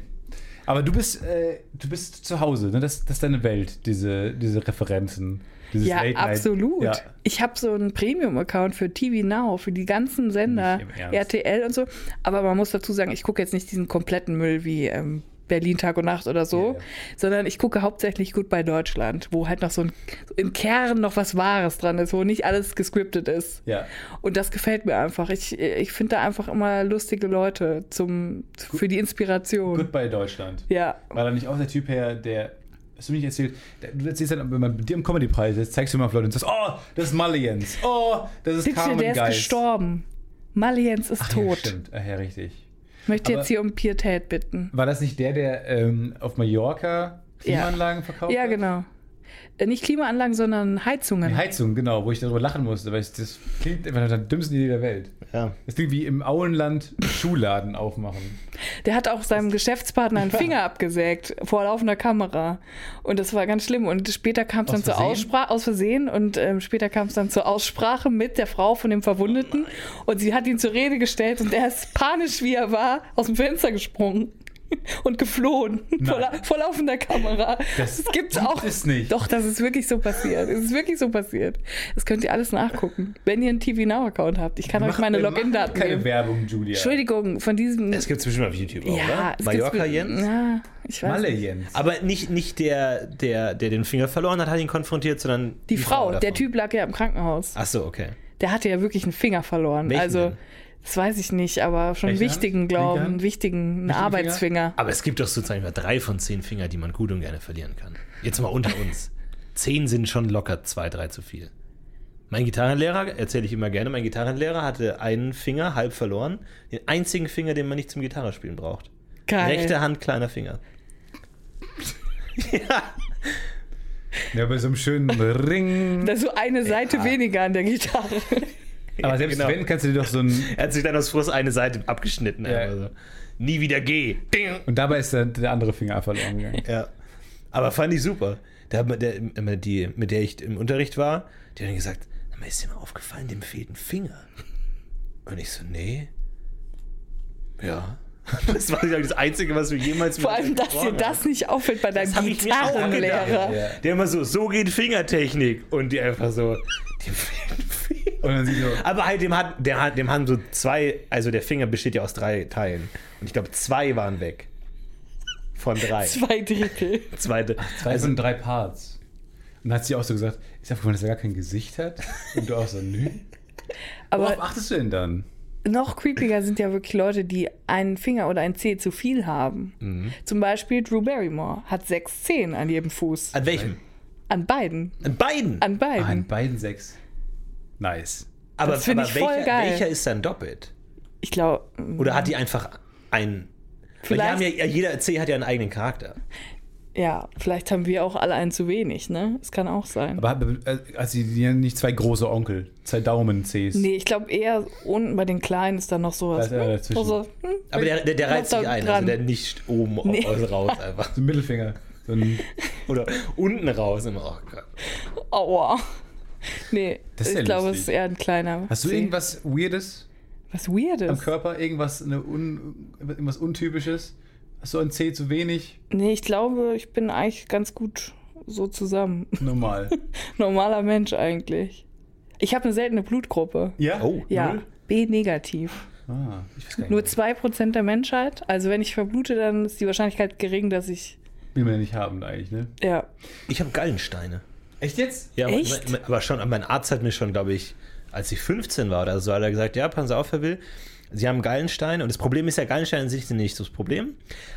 Aber du bist, äh, du bist zu Hause, ne? das, das ist deine Welt, diese, diese Referenzen. Dieses Ja, absolut. Ja. Ich habe so einen Premium-Account für TV Now, für die ganzen Sender. RTL und so. Aber man muss dazu sagen, ich gucke jetzt nicht diesen kompletten Müll wie ähm, Berlin Tag und Nacht oder so, Ja, ja. sondern ich gucke hauptsächlich gut bei Deutschland, wo halt noch so ein, im Kern noch was Wahres dran ist, wo nicht alles gescriptet ist. Ja. Und das gefällt mir einfach. Ich, ich finde da einfach immer lustige Leute zum, für die Inspiration. Goodbye Deutschland. Ja, War da nicht auch der Typ her, der. Hast du mir nicht erzählt? Du erzählst dann, wenn man mit dir im Comedy-Preis ist, zeigst du immer auf Leute und sagst, oh, das ist Malliens. Oh, das ist Carmen der ist Geist. gestorben. Maliens ist Ach, Ja, tot. stimmt. Ach, ja, richtig. Ich möchte Aber- jetzt hier um Pietät bitten. War das nicht der, der ähm, auf Mallorca Klimaanlagen verkauft Ja, hat? genau. Äh, Nicht Klimaanlagen, sondern Heizungen. Die Heizung, genau, wo ich darüber lachen musste, weil es, das klingt einfach nach der dümmsten Idee der Welt. Ja. Das klingt wie im Auenland Schuhladen aufmachen. Der hat auch seinem Geschäftspartner einen. Finger abgesägt vor laufender Kamera. Und das war ganz schlimm. Und später kam es dann zur? Aussprache, aus Versehen, und ähm, später kam es dann zur Aussprache mit der Frau von dem Verwundeten. und sie hat ihn zur Rede gestellt und er ist panisch, wie er war, aus dem Fenster gesprungen. Und geflohen vor, la vor laufender Kamera. Das gibt's gibt auch. es nicht. Doch, das ist wirklich so passiert. Es ist wirklich so passiert. Das könnt ihr alles nachgucken, wenn ihr einen TV Now Account habt. Ich kann euch Mach- meine wir machen Login-Daten Keine geben. Werbung, Julia. Entschuldigung, von diesem. Das gibt's bestimmt auf YouTube auch, ja, oder? es Mallorca gibt's- Jens? Ja, ich weiß. Malle nicht. Jens. Aber nicht, nicht der, der, der den Finger verloren hat, hat ihn konfrontiert, sondern Die, Frau, der davon. Typ lag ja im Krankenhaus. Ach so, okay. Der hatte ja wirklich einen Finger verloren. Welchen also, denn? Das weiß ich nicht, aber schon einen Welche wichtigen, Hand? glaube Linke ich, einen wichtigen, einen Wichtigen Arbeitsfinger. Aber es gibt doch sozusagen mal drei von zehn Finger, die man gut und gerne verlieren kann. Jetzt mal unter uns. Zehn sind schon locker zwei, drei zu viel. Mein Gitarrenlehrer, erzähle ich immer gerne, mein Gitarrenlehrer hatte einen Finger halb verloren. Den einzigen Finger, den man nicht zum Gitarrespielen braucht. Geil. Rechte Hand, kleiner Finger. ja. Ja, bei so einem schönen Ring. Da ist so eine Seite Ja. weniger an der Gitarre. Aber selbst genau. wenn, kannst du dir doch so ein. Er hat sich dann aus Frust eine Seite abgeschnitten. Ja. einfach so. Nie wieder geh. Ding. Und dabei ist der, der andere Finger verloren gegangen. Ja. Aber fand ich super. Der, hat der, immer die, mit der ich im Unterricht war, die hat dann gesagt, "Sag mal, ist dir mal aufgefallen, dem fehlt ein Finger. Und ich so, nee. Ja. Das war das Einzige, was mir jemals mit Vor allem, dass dir das nicht auffällt bei deinem ich Gitarrenlehrer. Ja. Der immer so, so geht Fingertechnik. Und die einfach so, dem Finger. Aber halt, dem hat, der hat, dem haben so zwei, also der Finger besteht ja aus drei Teilen. Und ich glaube, zwei waren weg. Von drei. Zwei Drittel. Zweite. Zwei sind drei Parts. Und dann hat sie auch so gesagt, ist ja aufgefallen, dass er gar kein Gesicht hat? Und du auch so, nö. Aber Worauf achtest du denn dann? Noch creepiger sind ja wirklich Leute, die einen Finger oder ein Zeh zu viel haben. Mhm. Zum Beispiel Drew Barrymore hat sechs Zehen an jedem Fuß. An welchem? An beiden. An beiden. An beiden. Ah, in beiden sechs. Nice. aber das aber ich voll welcher, geil. welcher ist dann doppelt? Ich glaube, Oder hat die einfach einen. Weil die Vielleicht- haben ja, jeder C hat ja einen eigenen Charakter. Ja, vielleicht haben wir auch alle einen zu wenig, ne? Das kann auch sein. Aber hat- äh, also die haben nicht zwei große Onkel, zwei Daumen-Cs. nee, ich glaube eher unten bei den Kleinen ist dann noch sowas. Da ist einer hm, so, hm, Aber der, der, der reizt sich ein, dran. also der nicht oben Nee. aus, raus einfach. So ein Mittelfinger. So ein, Oder unten raus. Immer. Oh Gott. Aua. Nee, ich ja glaube, es ist eher ein kleiner. hast du Zeh. irgendwas Weirdes Was Weirdes? am Körper? Irgendwas, eine un, irgendwas Untypisches? Hast du ein C zu wenig? Nee, ich glaube, ich bin eigentlich ganz gut so zusammen. Normal. Normaler Mensch eigentlich. Ich habe eine seltene Blutgruppe. ja? Oh, Ja, null? B-negativ. Ah, ich weiß gar nicht. Nur 2% der Menschheit. Also wenn ich verblute, dann ist die Wahrscheinlichkeit gering, dass ich. Will man ja nicht haben eigentlich, ne? Ja. Ich habe Gallensteine. Echt jetzt? Ja, Echt? aber- aber schon, mein Arzt hat mir schon, glaube ich, als ich 15 war oder so, hat er gesagt, ja, passen Sie auf, Herr Will, Sie haben Gallenstein und das Problem ist ja, Gallensteine in sich sind nicht das Problem,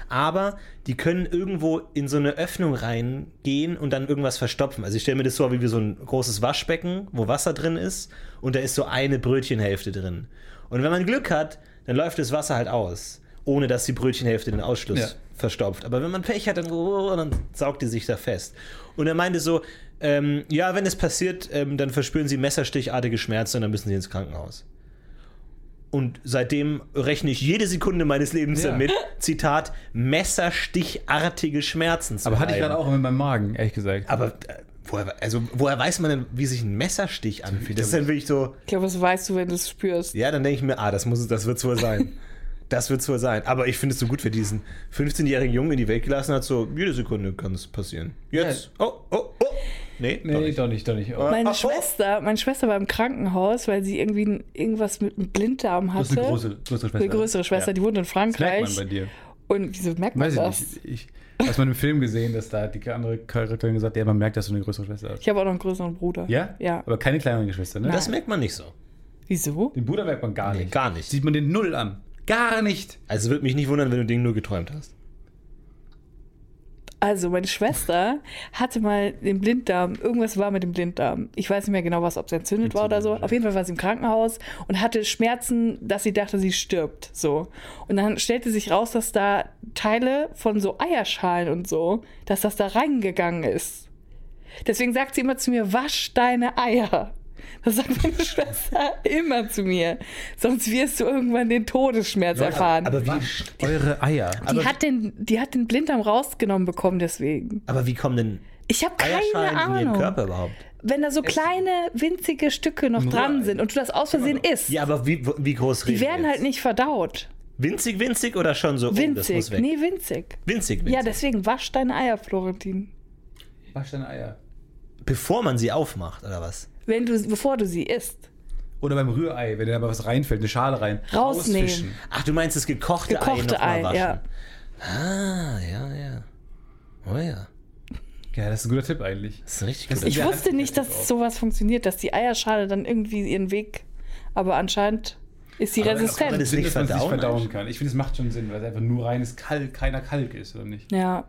aber die können irgendwo in so eine Öffnung reingehen und dann irgendwas verstopfen. Also ich stelle mir das so wie so ein großes Waschbecken, wo Wasser drin ist und da ist so eine Brötchenhälfte drin. Und wenn man Glück hat, dann läuft das Wasser halt aus, ohne dass die Brötchenhälfte den Ausschluss Ja. verstopft. Aber wenn man Pech hat, dann, oh, dann saugt die sich da fest. Und er meinte so, ähm, ja, wenn es passiert, ähm, dann verspüren sie messerstichartige Schmerzen und dann müssen sie ins Krankenhaus. Und seitdem rechne ich jede Sekunde meines Lebens Ja. damit, Zitat, messerstichartige Schmerzen zu Aber hatte ich gerade auch mit meinem Magen, ehrlich gesagt. Aber äh, woher, also, woher weiß man denn, wie sich ein Messerstich anfühlt? Das ist dann wirklich so, Ich glaube, das weißt du, wenn du es spürst. ja, dann denke ich mir, ah, das, muss, es- das wird es wohl sein. Das wird es wohl sein. Aber ich finde es so gut, wer diesen 15-jährigen Jungen in die Welt gelassen hat, so, jede Sekunde kann es passieren. Jetzt. Oh, oh, oh. Nee, doch nee, nicht. doch nicht, doch nicht. Oh. Meine Ach. Schwester, meine Schwester war im Krankenhaus, weil sie irgendwie irgendwas mit einem Blinddarm Du hatte. hast eine große, größere Schwester. Eine größere Schwester, Ja. die wohnt in Das merkt Frankreich. man bei dir. Und wieso merkt man Weiß ich das? nicht. Ich, hast mal im Film gesehen, dass da die andere Charakterin gesagt hat, ja, man merkt, dass du eine größere Schwester hast. Ich habe auch noch einen größeren Bruder. Ja? Ja. Aber keine kleinere Geschwister, ne? Das merkt man nicht so. Wieso? Den Bruder merkt man gar Nee, nicht. gar nicht. Sieht man den null an. Gar nicht. Also würde mich nicht wundern, wenn du den nur geträumt hast. Also, meine Schwester hatte mal den Blinddarm, irgendwas war mit dem Blinddarm. Ich weiß nicht mehr genau, was, ob es entzündet war oder so. Auf jeden Fall war sie im Krankenhaus und hatte Schmerzen, dass sie dachte, sie stirbt. So. Und dann stellte sich raus, dass da Teile von so Eierschalen und so, dass das da reingegangen ist. Deswegen sagt sie immer zu mir, wasch deine Eier. Das sagt meine Schwester immer zu mir. Sonst wirst du irgendwann den Todesschmerz erfahren. Aber wie, Eure Eier. die, aber- hat den, die hat den Blinddarm rausgenommen bekommen deswegen. aber wie kommen denn Ich habe keine Ahnung. Körper überhaupt? Wenn da so kleine, winzige Stücke noch dran sind und du das aus Versehen isst, Ja, aber wie, wie groß die reden wir werden jetzt? halt nicht verdaut. Winzig, winzig oder schon so? Oh, das muss Winzig. weg. nee, winzig. Winzig, winzig. Ja, deswegen wasch deine Eier, Florentin. Wasch deine Eier. Bevor man sie aufmacht, oder was? Wenn du, bevor du sie isst. Oder beim Rührei, wenn da mal was reinfällt, eine Schale rein. Rausnehmen. Rausfischen. Ach, du meinst das gekochte, Gekochte Ei Ei, noch mal waschen? ja. Ah, ja, ja. Oh ja. Ja, das ist ein guter Tipp eigentlich. Das ist ein richtig guter Ich wusste nicht, dass auch. sowas funktioniert, dass die Eierschale dann irgendwie ihren Weg. Aber anscheinend ist sie Aber- resistent. das- Sinn, nicht dass man nicht verdauen verdauen kann. Ich finde, es macht schon Sinn, weil es einfach nur reines Kalk, keiner Kalk ist, oder nicht? ja.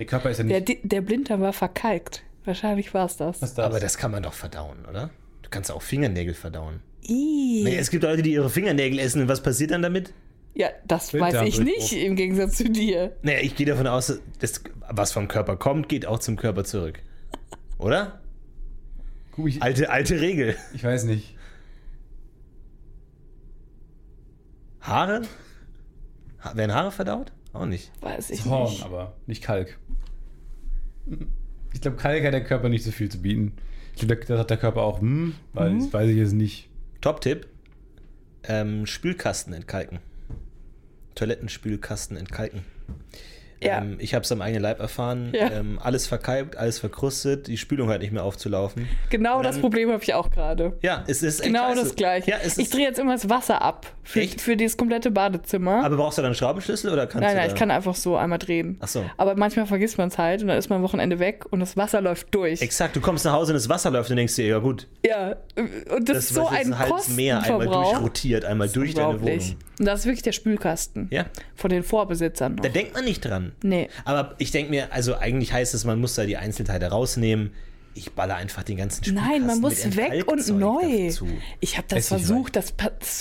Der Körper ist ja Der, nicht. der Blinddarm war verkalkt. Wahrscheinlich war es das. das? Aber das kann man doch verdauen, oder? Du kannst auch Fingernägel verdauen. Nee, es gibt Leute, die ihre Fingernägel essen und was passiert dann damit? Ja, das weiß ich nicht, im Gegensatz zu dir. Naja, ich gehe davon aus, dass was vom Körper kommt, geht auch zum Körper zurück. Oder? Guck, ich, Alte, alte Regel. ich weiß nicht. Haare? Ha werden Haare verdaut? Auch nicht. Weiß ich Das Horn, nicht. aber nicht Kalk. Ich glaube, Kalk hat der Körper nicht so viel zu bieten. Ich glaube, das hat der Körper auch, hm, weil Mhm. das weiß ich jetzt nicht. Top-Tipp: ähm, Spülkasten entkalken. Toilettenspülkasten entkalken. Ja. Ähm, ich habe es am eigenen Leib erfahren. Ja. Ähm, alles verkalkt, alles verkrustet, die Spülung hat nicht mehr aufzulaufen. Genau Und das dann- Problem habe ich auch gerade. Ja, es ist echt Genau scheiße. das gleiche. Ja, ich drehe jetzt immer das Wasser ab für, Echt? für dieses komplette Badezimmer. aber brauchst du dann einen Schraubenschlüssel oder kannst nein, du nein, da ich kann einfach so einmal drehen. Ach so. Aber manchmal vergisst man es halt und dann ist man am Wochenende weg und das Wasser läuft durch. Exakt, du kommst nach Hause und das Wasser läuft und denkst dir, ja gut, ja, und das, das ist so jetzt ein halbes Meer einmal durchrotiert, einmal durch deine. Wohnung. Und das ist wirklich der Spülkasten. Ja, Von den Vorbesitzern noch. da denkt man nicht dran. Nee. Aber ich denke mir, also eigentlich heißt es, man muss da die Einzelteile rausnehmen. Ich baller einfach den ganzen Spülkasten Nein, man muss weg und neu. dazu. Ich habe das Essig versucht, das,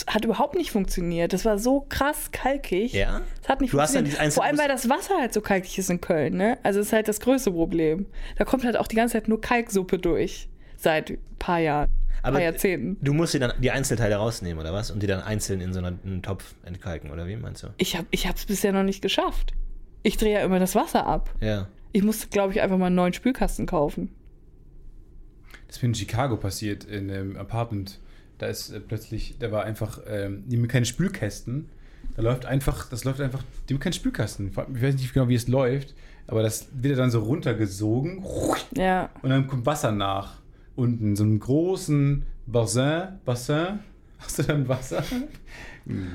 hat überhaupt nicht funktioniert. Das war so krass kalkig. Ja? Das hat nicht Du hast dann funktioniert. einzelnen- Vor allem, weil das Wasser halt so kalkig ist in Köln. Ne? Also das ist halt das größte Problem. Da kommt halt auch die ganze Zeit nur Kalksuppe durch. Seit ein paar Jahren, Aber paar Jahrzehnten. du musst dir dann die Einzelteile rausnehmen, oder was? Und die dann einzeln in so einen Topf entkalken, oder wie meinst du? Ich habe es bisher noch nicht geschafft. Ich drehe ja immer das Wasser ab. Ja. Ich musste, glaube ich, einfach mal einen neuen Spülkasten kaufen. Das ist mir in Chicago passiert, in einem Apartment. Da ist äh, plötzlich, da war einfach, ähm, die haben keine Spülkästen. Da läuft einfach, das läuft einfach, die haben keinen Spülkasten. Ich weiß nicht genau, wie es läuft, aber das wird dann so runtergesogen Ja. und dann kommt Wasser nach. Unten, so einem großen Bassin. Bassin? Hast du dann Wasser? Hm.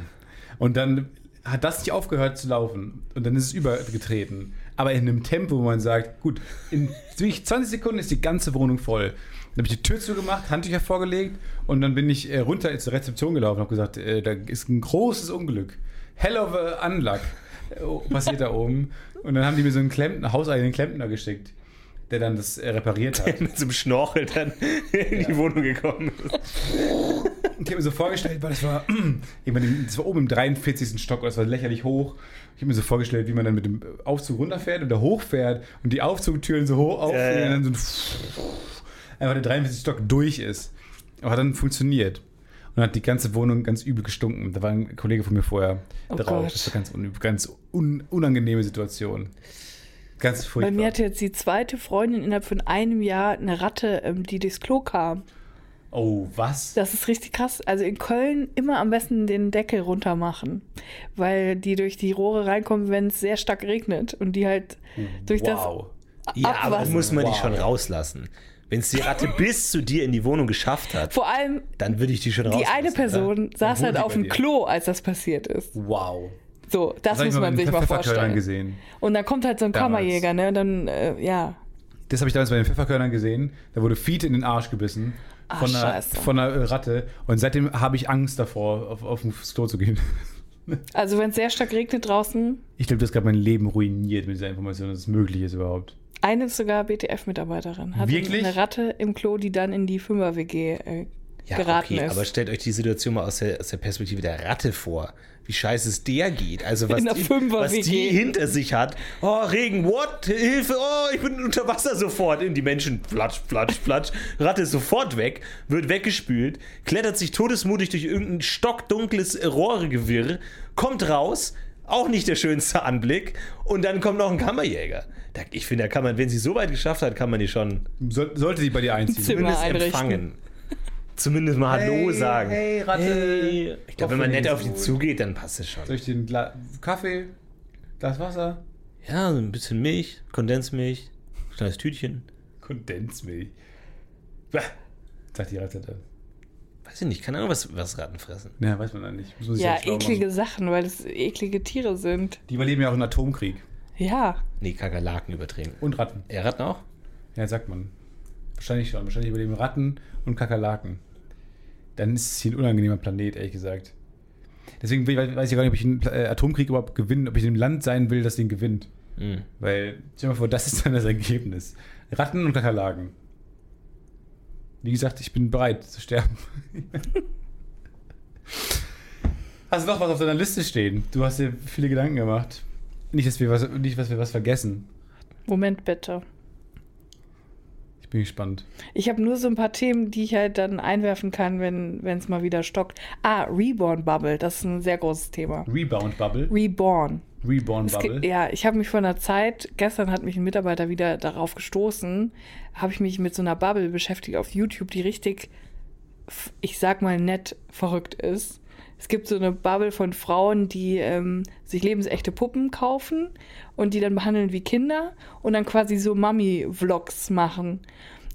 Und dann hat das nicht aufgehört zu laufen. Und dann ist es übergetreten. aber in einem Tempo, wo man sagt, gut, in wirklich 20 Sekunden ist die ganze Wohnung voll. Dann habe ich die Tür zugemacht, Handtücher vorgelegt und dann bin ich äh, runter zur Rezeption gelaufen und habe gesagt, äh, da ist ein großes Unglück. Hell of a Unluck äh, passiert da oben. Und dann haben die mir so einen Klempner, hauseigenen Klempner geschickt, der dann das äh, repariert hat. Mit so einem Schnorchel dann in die Wohnung gekommen ist. Und ich habe mir so vorgestellt, weil das war, ich meine, das war oben im 43. Stock, das war lächerlich hoch. Ich habe mir so vorgestellt, wie man dann mit dem Aufzug runterfährt und da hochfährt und die Aufzugtüren so hoch aufgehen Ja, ja. und dann so einfach der 43. Stock durch ist. Aber hat dann funktioniert. Und hat die ganze Wohnung ganz übel gestunken. Da war ein Kollege von mir vorher Oh drauf. Gott. Das war ganz, ganz un, unangenehme Situation. Ganz Bei furchtbar. mir hatte jetzt die zweite Freundin innerhalb von einem Jahr eine Ratte, ähm, die durchs Klo kam. oh, was? Das ist richtig krass. Also in Köln immer am besten den Deckel runter machen, weil die durch die Rohre reinkommen, wenn es sehr stark regnet und die halt durch wow. Ja, aber muss man die Wow. schon rauslassen. Wenn es die Ratte bis zu dir in die Wohnung geschafft hat, das. Vor allem dann würde ich die schon die rauslassen. eine Person saß wohnt halt die auf bei dem? Klo, als das passiert ist. Wow. So, das, ich muss man sich den mal vorstellen. gesehen. Und dann kommt halt so ein Damals. Kammerjäger, ne? Und dann, äh, ja. Das habe ich damals bei den Pfefferkörnern gesehen. Da wurde Fiete in den Arsch gebissen. Ach, Von einer, von einer Ratte. Und seitdem habe ich Angst davor, auf, auf das Klo zu gehen. Also wenn es sehr stark regnet draußen, Ich glaube, das hat mein Leben ruiniert mit dieser Information, dass es möglich ist überhaupt. eine ist sogar BTF-Mitarbeiterin. Hat Wirklich? eine Ratte im Klo, die dann in die Fünfer-WG äh, Ja, geraten okay, ist. aber stellt euch die Situation mal aus der, aus der Perspektive der Ratte vor. Wie scheiße es der geht. Also was, die, was die hinter sich hat. Oh, Regen, what? Hilfe, oh, ich bin unter Wasser sofort. In die Menschen, platsch, platsch, platsch. Ratte ist sofort weg, wird weggespült, klettert sich todesmutig durch irgendein stockdunkles Rohregewirr, kommt raus, auch nicht der schönste Anblick. Und dann kommt noch ein Kammerjäger. Ich finde, da kann man, wenn sie so weit geschafft hat, kann man die schon Soll, sollte sie bei dir einziehen? Zumindest einrichten. empfangen. Zumindest mal Hallo Hey, sagen. hey, Ratte. Hey. Ich glaube, wenn man nett auf die zugeht, dann passt es schon. Soll ich den Gla Kaffee, Glas Wasser, Ja, so ein bisschen Milch, Kondensmilch, kleines Tütchen. Kondensmilch? Bäh, sagt die Ratte dann. Weiß ich nicht, keine Ahnung, was, was Ratten fressen. Ja, weiß man dann nicht. Muss man sich ja, eklige machen. Sachen, weil es eklige Tiere sind. Die überleben ja auch einen Atomkrieg. Ja. Nee, Kakerlaken übertrieben. Und Ratten. Ja, Ratten auch? Ja, sagt man. Wahrscheinlich schon. Wahrscheinlich überleben Ratten und Kakerlaken. Dann ist es hier ein unangenehmer Planet, ehrlich gesagt. Deswegen we- weiß ich gar nicht, ob ich einen äh, Atomkrieg überhaupt gewinne, ob ich in einem Land sein will, das den gewinnt. Hm. Weil, stell dir mal vor, das ist dann das Ergebnis. Ratten und Kakerlaken. Wie gesagt, ich bin bereit zu sterben. hast du noch was auf deiner Liste stehen? Du hast dir viele Gedanken gemacht. Nicht, dass wir was, nicht, dass wir was vergessen. Moment bitte. Ich bin gespannt. Ich habe nur so ein paar Themen, die ich halt dann einwerfen kann, wenn es mal wieder stockt. Ah, Reborn Bubble, das ist ein sehr großes Thema. Rebound Bubble. Reborn. Reborn Bubble. gibt, ja, ich habe mich vor einer Zeit, gestern hat mich ein Mitarbeiter wieder darauf gestoßen, habe ich mich mit so einer Bubble beschäftigt auf YouTube, die richtig, ich sag mal nett, verrückt ist. Es gibt so eine Bubble von Frauen, die ähm, sich lebensechte Puppen kaufen und die dann behandeln wie Kinder und dann quasi so Mami-Vlogs machen.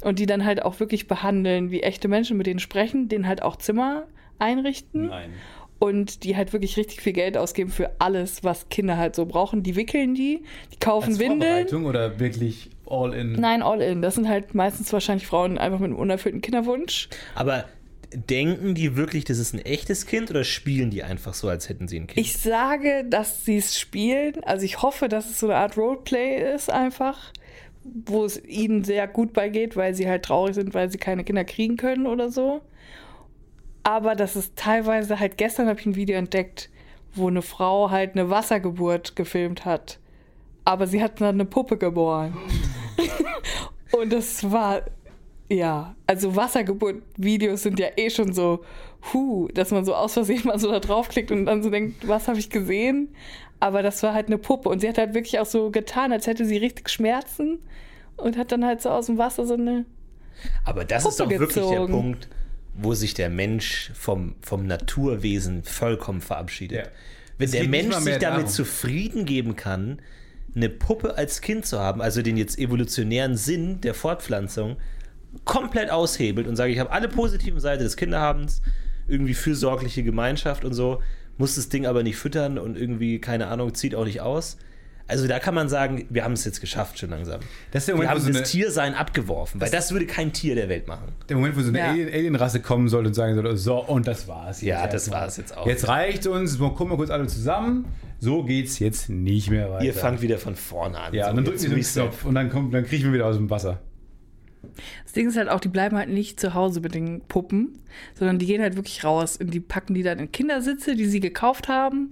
Und die dann halt auch wirklich behandeln wie echte Menschen, mit denen sprechen, denen halt auch Zimmer einrichten Nein. und die halt wirklich richtig viel Geld ausgeben für alles, was Kinder halt so brauchen. Die wickeln die, die kaufen Als Windeln. Vorbereitung oder wirklich all in? Nein, all in. Das sind halt meistens wahrscheinlich Frauen einfach mit einem unerfüllten Kinderwunsch. Aber denken die wirklich, das ist ein echtes Kind oder spielen die einfach so, als hätten sie ein Kind? Ich sage, dass sie es spielen. Also ich hoffe, dass es so eine Art Roleplay ist einfach, wo es ihnen sehr gut beigeht, weil sie halt traurig sind, weil sie keine Kinder kriegen können oder so. Aber das ist teilweise halt, gestern habe ich ein Video entdeckt, wo eine Frau halt eine Wassergeburt gefilmt hat. Aber sie hat dann eine Puppe geboren. Und das war, ja, also Wassergeburt-Videos sind ja eh schon so, hu, dass man so aus Versehen mal so da draufklickt und dann so denkt, was habe ich gesehen? Aber das war halt eine Puppe und sie hat halt wirklich auch so getan, als hätte sie richtig Schmerzen und hat dann halt so aus dem Wasser so eine. Aber das ist doch Puppe wirklich der. Punkt, wo sich der Mensch vom, vom Naturwesen vollkommen verabschiedet. Ja. Wenn Es der Mensch sich damit darum. zufrieden geben kann, eine Puppe als Kind zu haben, also den jetzt evolutionären Sinn der Fortpflanzung, komplett aushebelt und sage, ich habe alle positiven Seiten des Kinderhabens, irgendwie fürsorgliche Gemeinschaft und so, muss das Ding aber nicht füttern und irgendwie, keine Ahnung, zieht auch nicht aus. Also da kann man sagen, wir haben es jetzt geschafft schon langsam. Das ist der Wir Moment, haben wo so das Tiersein abgeworfen, weil das würde kein Tier der Welt machen. der Moment, wo so eine Ja. Alien- Alien-Rasse kommen soll und sagen soll, so, und das war's. jetzt Ja, das war's jetzt auch. Jetzt reicht uns, wir gucken mal kurz alle zusammen. So geht's jetzt nicht mehr weiter. Ihr fangt wieder von vorne an. Ja, So, und dann drücken wir den. Knopf und dann, kommt, dann kriechen wir wieder aus dem Wasser. Das Ding ist halt auch, die bleiben halt nicht zu Hause mit den Puppen, sondern die gehen halt wirklich raus und die packen die dann in Kindersitze, die sie gekauft haben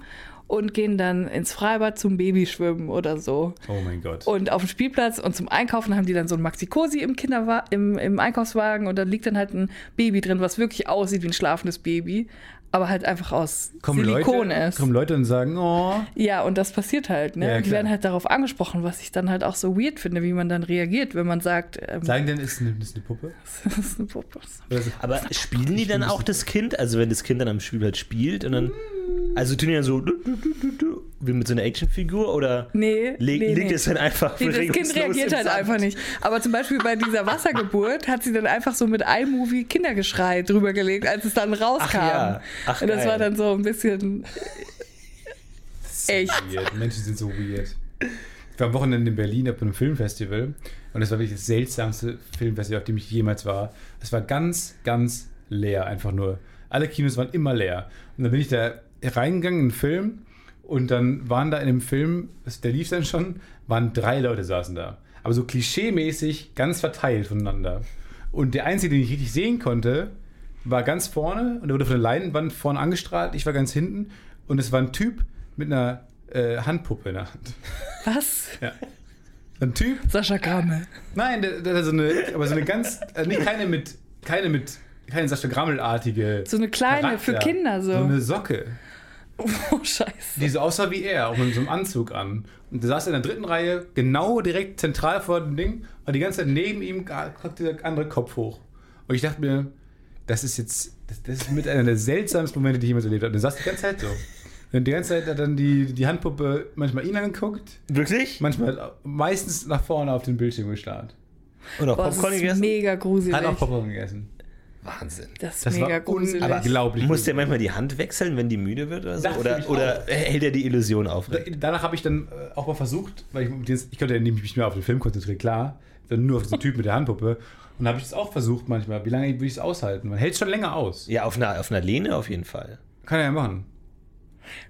und gehen dann ins Freibad zum Babyschwimmen oder so. Oh mein Gott. Und auf dem Spielplatz und zum Einkaufen haben die dann so ein Maxi-Cosi im, Kinderwa im, im Einkaufswagen und da liegt dann halt ein Baby drin, was wirklich aussieht wie ein schlafendes Baby, aber halt einfach aus kommen Silikon Leute, ist. kommen Leute und sagen, oh, Ja, und das passiert halt, ne? Ja, und die werden halt darauf angesprochen, was ich dann halt auch so weird finde, wie man dann reagiert, wenn man sagt, ähm, sagen denn, ist eine, ist eine Puppe? das ist eine Puppe. Aber spielen die dann auch das Kind? Also wenn das Kind dann am Spielplatz spielt und dann. Also tun die dann so wie mit so einer Actionfigur oder Nee, le nee, liegt nee. es dann einfach Nee, das Kind reagiert halt Sand? einfach nicht. Aber zum Beispiel bei dieser Wassergeburt hat sie dann einfach so mit iMovie Kindergeschrei drüber gelegt, als es dann rauskam. Ach ja. Ach, Und das geil. war dann so ein bisschen echt. weird. Menschen sind so weird. Ich war am Wochenende in Berlin auf einem Filmfestival und das war wirklich das seltsamste Filmfestival, auf dem ich jemals war. Es war ganz, ganz leer, einfach nur. Alle Kinos waren immer leer. Und dann bin ich da reingegangen in den Film und dann waren da in dem Film, der lief dann schon, waren drei Leute saßen da. Aber so klischeemäßig ganz verteilt voneinander. Und der Einzige, den ich richtig sehen konnte, war ganz vorne und der wurde von der Leinwand vorne angestrahlt. Ich war ganz hinten und es war ein Typ mit einer äh, Handpuppe in der Hand. Was? Ja. Ein Typ? Sascha Grammel. Nein, der, der so eine, aber so eine ganz, äh, nicht keine mit, keine mit, keine Sascha Grammelartige. So eine kleine für Charakter. Kinder so. So eine Socke, Oh, scheiße. die so aussah wie er, auch mit so einem Anzug an. Und der saß in der dritten Reihe, genau direkt zentral vor dem Ding, und die ganze Zeit neben ihm guckt dieser andere Kopf hoch. Und ich dachte mir, das ist jetzt, das, das ist mit einer der seltsamsten Momente, die ich jemals erlebt habe. Und der saß die ganze Zeit so. Und die ganze Zeit hat dann die, die Handpuppe manchmal ihn angeguckt, Wirklich? manchmal meistens nach vorne auf den Bildschirm gestarrt. Und auch Boah, Popcorn ist gegessen? mega gruselig. Hat auch Popcorn gegessen. Wahnsinn. das ist Das mega war gruselig. unglaublich. Muss der manchmal die Hand wechseln, wenn die müde wird oder so? Dachte Oder, oder hält er die Illusion aufrecht? Danach habe ich dann äh, auch mal versucht, weil ich, jetzt- ich konnte ja nämlich mich mehr auf den Film konzentrieren, klar, dann nur auf diesen Typ mit der Handpuppe. Und habe ich das auch versucht manchmal. Wie lange würde ich es aushalten? Man hält es schon länger aus. Ja, auf einer, auf einer Lehne auf jeden Fall. Kann er ja machen.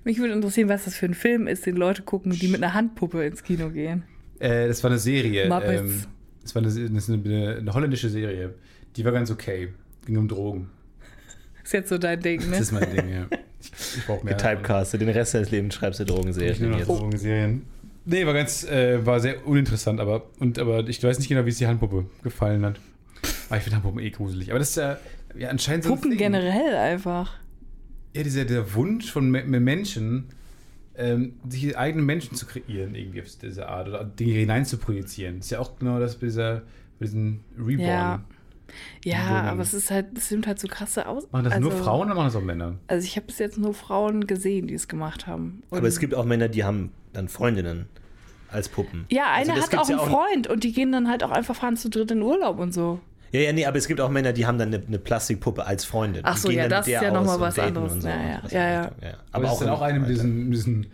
Mich würde interessieren, was das für ein Film ist, den Leute gucken, die mit einer Handpuppe ins Kino gehen. Äh, das war eine Serie. Muppets. Ähm, das war eine, das ist eine, eine holländische Serie. Die war ganz okay. Ging um Drogen. Ist jetzt so dein Ding, Das ne? ist mein Ding, ja. Ich, brauche mehr. Getypecastet. Den Rest deines Lebens schreibst du Ich nur Drogenserien noch jetzt. Drogenserien. Nee, war ganz, äh, war sehr uninteressant, aber, und, aber ich weiß nicht genau, wie es die Handpuppe gefallen hat. Aber ich finde Handpuppen eh gruselig. Aber das ist ja, ja anscheinend so Puppen generell einfach. Ja, dieser der Wunsch von Me- Menschen, ähm, sich eigene Menschen zu kreieren, irgendwie auf diese Art, oder Dinge hinein zu projizieren. Ist ja auch genau das bei, dieser, bei diesen Reborn. Ja. Ja, aber es ist halt, es nimmt halt so krasse aus. Machen das also, nur Frauen oder machen das auch Männer? Also ich habe bis jetzt nur Frauen gesehen, die es gemacht haben. Und Aber es gibt auch Männer, die haben dann Freundinnen als Puppen. ja, Also eine das hat auch ja einen Freund und die gehen dann halt auch einfach fahren zu dritt in Urlaub und so. Ja, ja, nee, aber es gibt auch Männer, die haben dann eine, eine Plastikpuppe als Freundin. Ach so, ja, das ist ja noch aus mal und was anderes. so. Ja, ja, ja, ja. Ja. Aber, ist dann auch eine mit diesen, mit diesen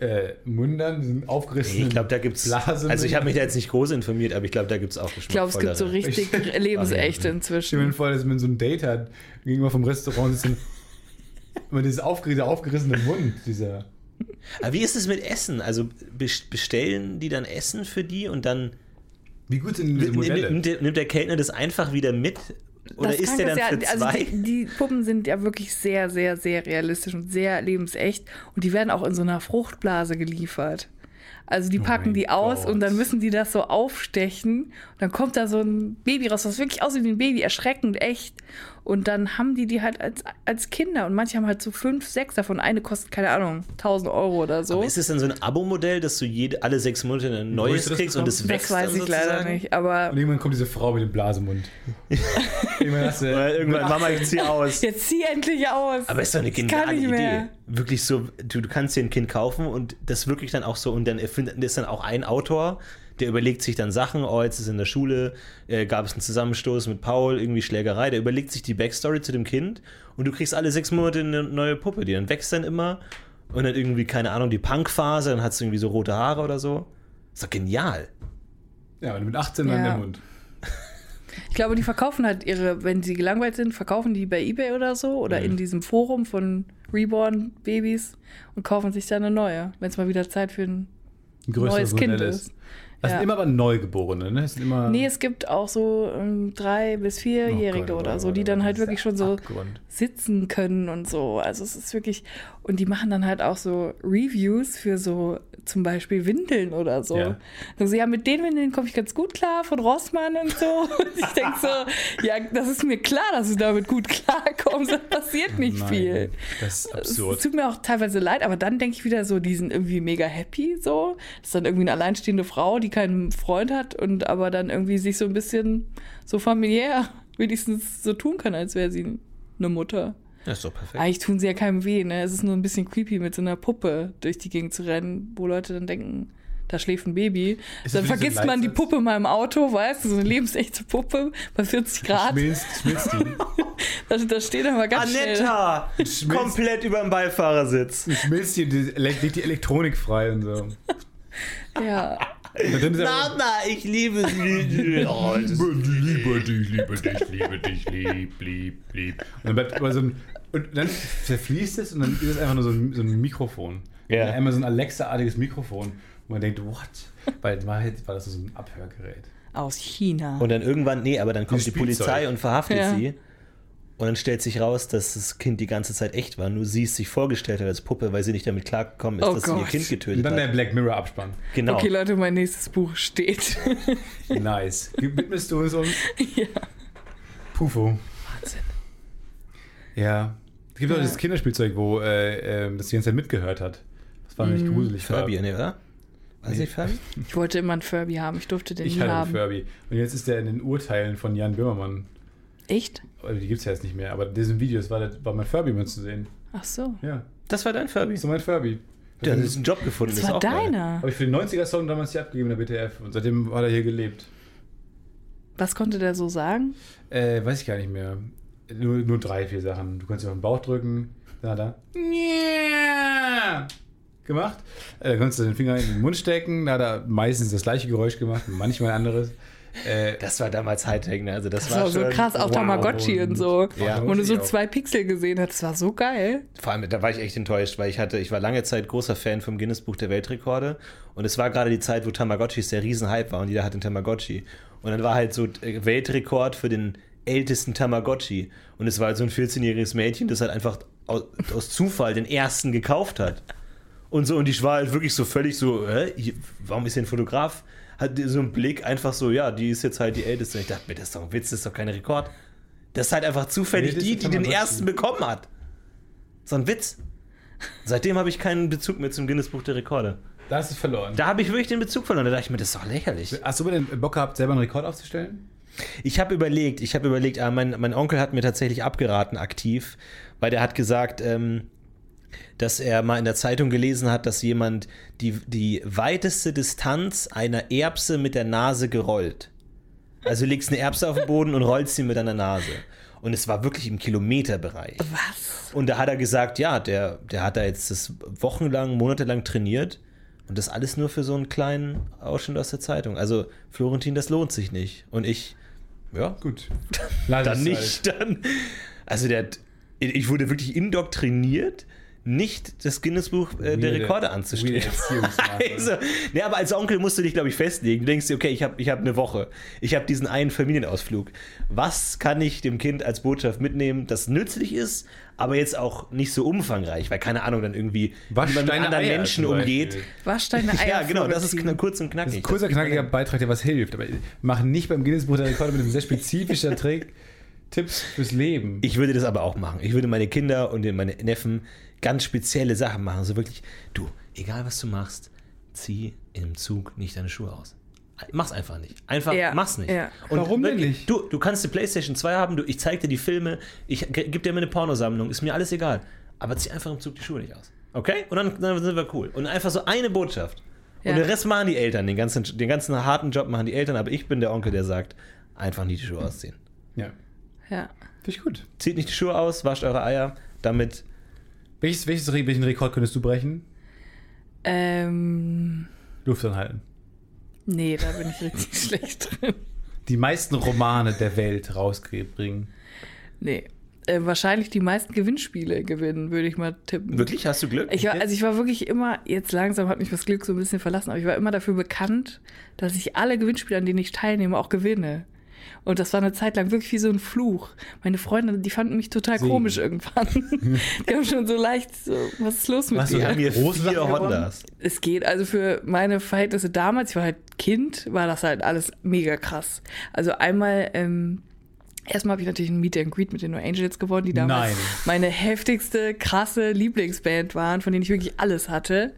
äh, Mündern, diesen aufgerissenen ich glaube, da gibt's. Blasen. Also ich habe mich da jetzt nicht groß informiert, aber ich glaube, da gibt es auch Ich glaube, es gibt so richtig lebensechte Stell mir inzwischen. vor, dass man so ein Date hat, gegenüber vom Restaurant sitzen. Immer dieses aufger dieser aufgerissene Mund, dieser. Aber wie ist es mit Essen? Also bes- bestellen die dann Essen für die und dann Wie gut sind diese nimmt, Modelle? nimmt, der- nimmt der Kellner das einfach wieder mit? Oder Das ist der dann Kranke für ja, zwei? Also die, die Puppen sind ja wirklich sehr, sehr, sehr realistisch und sehr lebensecht. Und die werden auch in so einer Fruchtblase geliefert. Also die Oh packen mein die aus Gott. und dann müssen die das so aufstechen. Und dann kommt da so ein Baby raus, was wirklich aussieht wie ein Baby, erschreckend echt. Und dann haben die die halt als, als Kinder. Und manche haben halt so fünf, sechs davon. Eine kostet, keine Ahnung, 1000 Euro oder so. Aber ist es dann so ein Abo-Modell, dass du jede, alle sechs Monate ein neues kriegst und es wächst das weiß dann ich leider sozusagen? nicht. Aber Und irgendwann kommt diese Frau mit dem Blasemund. irgendwann hast du, Oder irgendwann, Mama, ich zieh aus. jetzt zieh endlich aus. Aber ist doch eine Ich kann geniale nicht Idee. mehr. Wirklich so, du, du kannst dir ein Kind kaufen und das wirklich dann auch so, und dann erfindet ist dann auch ein Autor, der überlegt sich dann Sachen, oh, jetzt ist in der Schule, äh, gab es einen Zusammenstoß mit Paul, irgendwie Schlägerei, der überlegt sich die Backstory zu dem Kind und du kriegst alle sechs Monate eine neue Puppe, die dann wächst dann immer Und dann irgendwie, keine Ahnung, die Punkphase, dann hat sie irgendwie so rote Haare oder so. Ist doch genial. Ja, und mit 18 dann Ja. der Mund. Ich glaube, die verkaufen halt ihre, wenn sie gelangweilt sind, verkaufen die bei Ebay oder so oder Mhm. in diesem Forum von Reborn-Babys und kaufen sich dann eine neue, wenn es mal wieder Zeit für ein Ein neues Kind Modell ist. Das Ja. sind immer aber Neugeborene, ne? Das sind immer Nee, es gibt auch so ähm, drei- bis vierjährige Oh Gott, oder so, oh die Gott, dann halt wirklich schon so Abgrund. sitzen können und so. Also es ist wirklich, und die machen dann halt auch so Reviews für so zum Beispiel Windeln oder so. Ja. Also ja, mit den Windeln komme ich ganz gut klar von Rossmann und so. Und ich denke so, ja, das ist mir klar, dass du damit gut klarkommst. Da passiert nicht Nein, viel. Das ist Es absurd. tut mir auch teilweise leid, aber dann denke ich wieder so, die sind irgendwie mega happy so. Das ist dann irgendwie eine alleinstehende Frau, die keinen Freund hat und aber dann irgendwie sich so ein bisschen so familiär wenigstens so tun kann, als wäre sie eine Mutter. Das ist doch perfekt. Eigentlich tun sie ja keinem weh, ne? Es ist nur ein bisschen creepy, mit so einer Puppe durch die Gegend zu rennen, wo Leute dann denken, da schläft ein Baby. Ist dann wie so vergisst man die? Puppe mal im Auto, weißt du, so eine lebensechte Puppe bei 40 Grad. Schmilzt, schmilzt die. Da, da steht aber ganz schnell. Anetta! Schmilzt. Komplett über dem Beifahrersitz. Schmilzt die, die, legt die Elektronik frei und so. Ja. Mama, ich liebe sie. Oh, liebe dich, liebe dich, liebe dich, lieb, lieb, lieb. Und dann bleibt aber so ein. Und dann zerfließt es und dann ist es einfach nur so ein, so ein Mikrofon. Ja. Einmal so ein Alexa-artiges Mikrofon. Und man denkt, what? Weil in Wahrheit war das so ein Abhörgerät. Aus China. Und dann irgendwann, nee, aber dann kommt die. Polizei und verhaftet Ja. sie. Und dann stellt sich raus, dass das Kind die ganze Zeit echt war. Nur sie es sich vorgestellt hat als Puppe, weil sie nicht damit klargekommen ist, Oh dass sie ihr Gott. Kind Und getötet dann der hat. Black Mirror-Abspann. Genau. Okay, Leute, mein nächstes Buch steht. Nice. Widmest du es uns? ja. Pufo. Wahnsinn. Ja. Es gibt auch Ja. dieses Kinderspielzeug, wo äh, äh, das die ganze Zeit mitgehört hat. Das war Mhm. nämlich gruselig. Furby, ne, oder? Weiß Nee. nicht, Furby? Ich wollte immer einen Furby haben. Ich durfte den Ich nie hatte einen haben. Furby. Und jetzt ist der in den Urteilen von Jan Böhmermann. Echt? Die gibt es ja jetzt nicht mehr, aber in diesen Videos war, das, war mein Furby mit zu sehen. Ach so. Ja. Das war dein Furby. So mein Furby. Du hast einen Job gefunden. Das ist war deiner. Habe ich für den 90er-Song damals hier abgegeben in der BTF und seitdem hat er hier gelebt. Was konnte der so sagen? Äh, weiß ich gar nicht mehr. Nur, nur drei, vier Sachen. Du kannst dir auf den Bauch drücken. Da, da. Ja. Gemacht. Äh, da konntest du den Finger in den Mund stecken. Da hat er meistens das gleiche Geräusch gemacht, manchmal ein anderes. Äh, Das war damals Hightech, ne? Also das, Das war so schon- krass, auch wow. Tamagotchi und so. Ja. Wo du so auch. zwei Pixel gesehen hast. Das war so geil. Vor allem, da war ich echt enttäuscht, weil ich hatte, ich war lange Zeit großer Fan vom Guinness Buch der Weltrekorde und es war gerade die Zeit, wo Tamagotchis der Riesenhype war und jeder hatte einen Tamagotchi. Und dann war halt so äh, Weltrekord für den ältesten Tamagotchi und es war halt so ein 14-jähriges Mädchen, das halt einfach aus, aus Zufall den ersten gekauft hat. Und so, und ich war halt wirklich so völlig so, hä, warum ist hier ein Fotograf? Hat so einen Blick einfach so, ja, die ist jetzt halt die älteste. Ich dachte mir, das ist doch ein Witz, das ist doch kein Rekord. Das ist halt einfach zufällig Nee, die, die den ersten bekommen hat. So ein Witz. Seitdem habe ich keinen Bezug mehr zum Guinness Buch der Rekorde. da hast du es verloren. Da habe ich wirklich den Bezug verloren. Da dachte ich mir, das ist doch lächerlich. Hast du denn Bock gehabt, selber einen Rekord aufzustellen? Ich habe überlegt, ich habe überlegt, aber mein, mein Onkel hat mir tatsächlich abgeraten aktiv, weil der hat gesagt, ähm, dass er mal in der Zeitung gelesen hat, dass jemand die, die weiteste Distanz einer Erbse mit der Nase gerollt. Also du legst eine Erbse auf den Boden und rollst sie mit deiner Nase. Und es war wirklich im Kilometerbereich. Was? Und da hat er gesagt, ja, der, der hat da jetzt das wochenlang, monatelang trainiert. Und das alles nur für so einen kleinen Ausschnitt aus der Zeitung. Also, Florentin, das lohnt sich nicht. Und ich, ja, Gut. dann nicht. Dann, also, der, hat- ich wurde wirklich indoktriniert, nicht das Guinness-Buch äh, der Rekorde anzustreben. Also, nee, aber als Onkel musst du dich, glaube ich, festlegen. Du denkst dir, okay, ich habe ich hab eine Woche. Ich habe diesen einen Familienausflug. Was kann ich dem Kind als Botschaft mitnehmen, das nützlich ist, aber jetzt auch nicht so umfangreich, weil keine Ahnung, dann irgendwie Wasch wie man mit anderen Eier menschen umgeht. Wasch deine Eier. Ja, genau, das ist kurz und Das knackig. ist ein kurzer, knackiger Beitrag, der was hilft. Aber mach nicht beim Guinness-Buch der Rekorde mit einem sehr spezifischer Trick Tipps fürs Leben. Ich würde das aber auch machen. Ich würde meine Kinder und meine Neffen ganz spezielle Sachen machen. So wirklich, du, egal was du machst, zieh im Zug nicht deine Schuhe aus. Mach's einfach nicht. Einfach Ja, mach's nicht. ja. Warum denn nicht? Du, du kannst die PlayStation 2 haben, du, ich zeig dir die Filme, ich ge- geb dir meine Pornosammlung, ist mir alles egal. Aber zieh einfach im Zug die Schuhe nicht aus. Okay? Und dann, dann sind wir cool. Und einfach so eine Botschaft. Ja. Und den Rest machen die Eltern. Den ganzen, den ganzen harten Job machen die Eltern, aber ich bin der Onkel, der sagt, einfach nicht die Schuhe ausziehen. ja, Ja. finde ich gut. Zieht nicht die Schuhe aus, wascht eure Eier, damit Welches, welches, welchen Rekord könntest du brechen? Ähm, Luft anhalten. nee, da bin ich richtig schlecht drin. Die meisten Romane der Welt rausbringen. Nee. Äh, wahrscheinlich die meisten Gewinnspiele gewinnen, würde ich mal tippen. Wirklich? Hast du Glück? Ich war, also ich war wirklich immer, jetzt langsam hat mich das Glück so ein bisschen verlassen, aber ich war immer dafür bekannt, dass ich alle Gewinnspiele, an denen ich teilnehme, auch gewinne. Und das war eine Zeit lang wirklich wie so ein Fluch. Meine Freunde, die fanden mich total Segen. komisch irgendwann. die haben schon so leicht so, was ist los mit Was, dir? Große vier? Hondas. Es geht, also für meine Verhältnisse damals, ich war halt Kind, war das halt alles mega krass. Also einmal, ähm, erstmal habe ich natürlich ein Meet and Greet mit den No Angels gewonnen, die damals Nein. meine heftigste, krasse Lieblingsband waren, von denen ich wirklich alles hatte.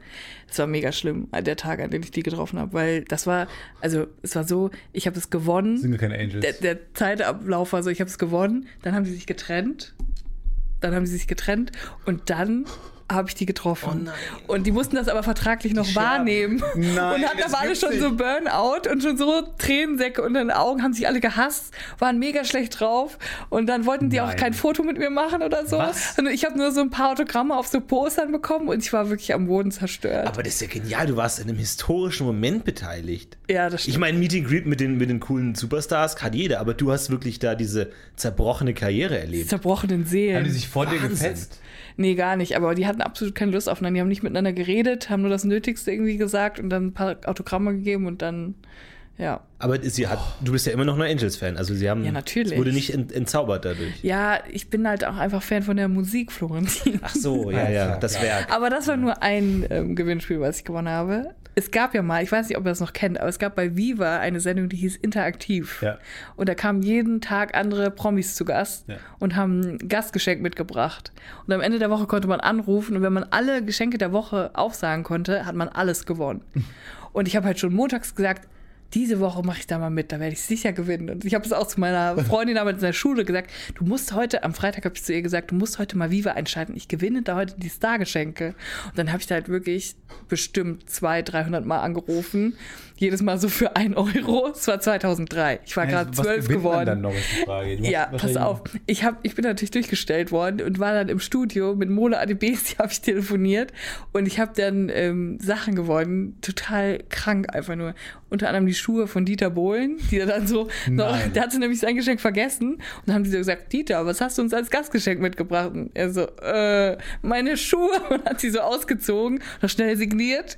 Es war mega schlimm, der Tag, an dem ich die getroffen habe, weil das war, also es war so, ich habe es gewonnen. Sind gar keine Angels. Der, der Zeitablauf war so, ich habe es gewonnen, dann haben die sich getrennt, dann haben sie sich getrennt und dann habe ich die getroffen. Oh nein. Und die mussten das aber vertraglich noch wahrnehmen. Nein, und aber alle gibt's schon so Burnout und schon so Tränensäcke unter den Augen, haben sich alle gehasst, waren mega schlecht drauf und dann wollten die auch Nein. kein Foto mit mir machen oder so. Was? Und ich habe nur so ein paar Autogramme auf so Postern bekommen und ich war wirklich am Boden zerstört. Aber das ist ja genial, du warst in einem historischen Moment beteiligt. ja, das stimmt. Ich meine, Meet and Greet mit den, mit den coolen Superstars kann jeder, aber du hast wirklich da diese zerbrochene Karriere erlebt. zerbrochenen Seelen. Haben die sich vor dir Wahnsinn. gefetzt? Nee, gar nicht. Aber die hatten absolut keine Lust aufeinander. Die haben nicht miteinander geredet, haben nur das Nötigste irgendwie gesagt und dann ein paar Autogramme gegeben und dann, ja. Aber sie hat, du bist ja immer noch ein Angels-Fan. Also sie haben. Ja, natürlich. Es wurde nicht ent, entzaubert dadurch. Ja, ich bin halt auch einfach Fan von der Musik, Florentin. Ach so, ja, ja, Ja, das. Werk. Aber das war nur ein ähm, Gewinnspiel, was ich gewonnen habe. Es gab ja mal, ich weiß nicht, ob ihr das noch kennt, aber es gab bei Viva eine Sendung, die hieß Interaktiv. Ja. Und da kamen jeden Tag andere Promis zu Gast Ja. und haben ein Gastgeschenk mitgebracht. Und am Ende der Woche konnte man anrufen und wenn man alle Geschenke der Woche aufsagen konnte, hat man alles gewonnen. Und ich habe halt schon montags gesagt, diese Woche mache ich da mal mit, da werde ich sicher gewinnen. Und ich habe es auch zu meiner Freundin damals in der Schule gesagt, du musst heute, am Freitag habe ich zu ihr gesagt, du musst heute mal Viva einschalten, ich gewinne da heute die Stargeschenke. Und dann habe ich da halt wirklich bestimmt 200, 300 Mal angerufen, jedes Mal so für 1 Euro. Es war 2003, ich war gerade zwölf geworden. Ja, pass auf. Ich, hab, ich bin natürlich durchgestellt worden und war dann im Studio mit Mola die habe ich telefoniert und ich habe dann ähm, Sachen gewonnen, total krank einfach nur. Unter anderem die Schuhe von Dieter Bohlen, die er dann so, noch, der hatte nämlich sein Geschenk vergessen und dann haben die so gesagt, Dieter, was hast du uns als Gastgeschenk mitgebracht? Und er so, äh, meine Schuhe und hat sie so ausgezogen, noch schnell signiert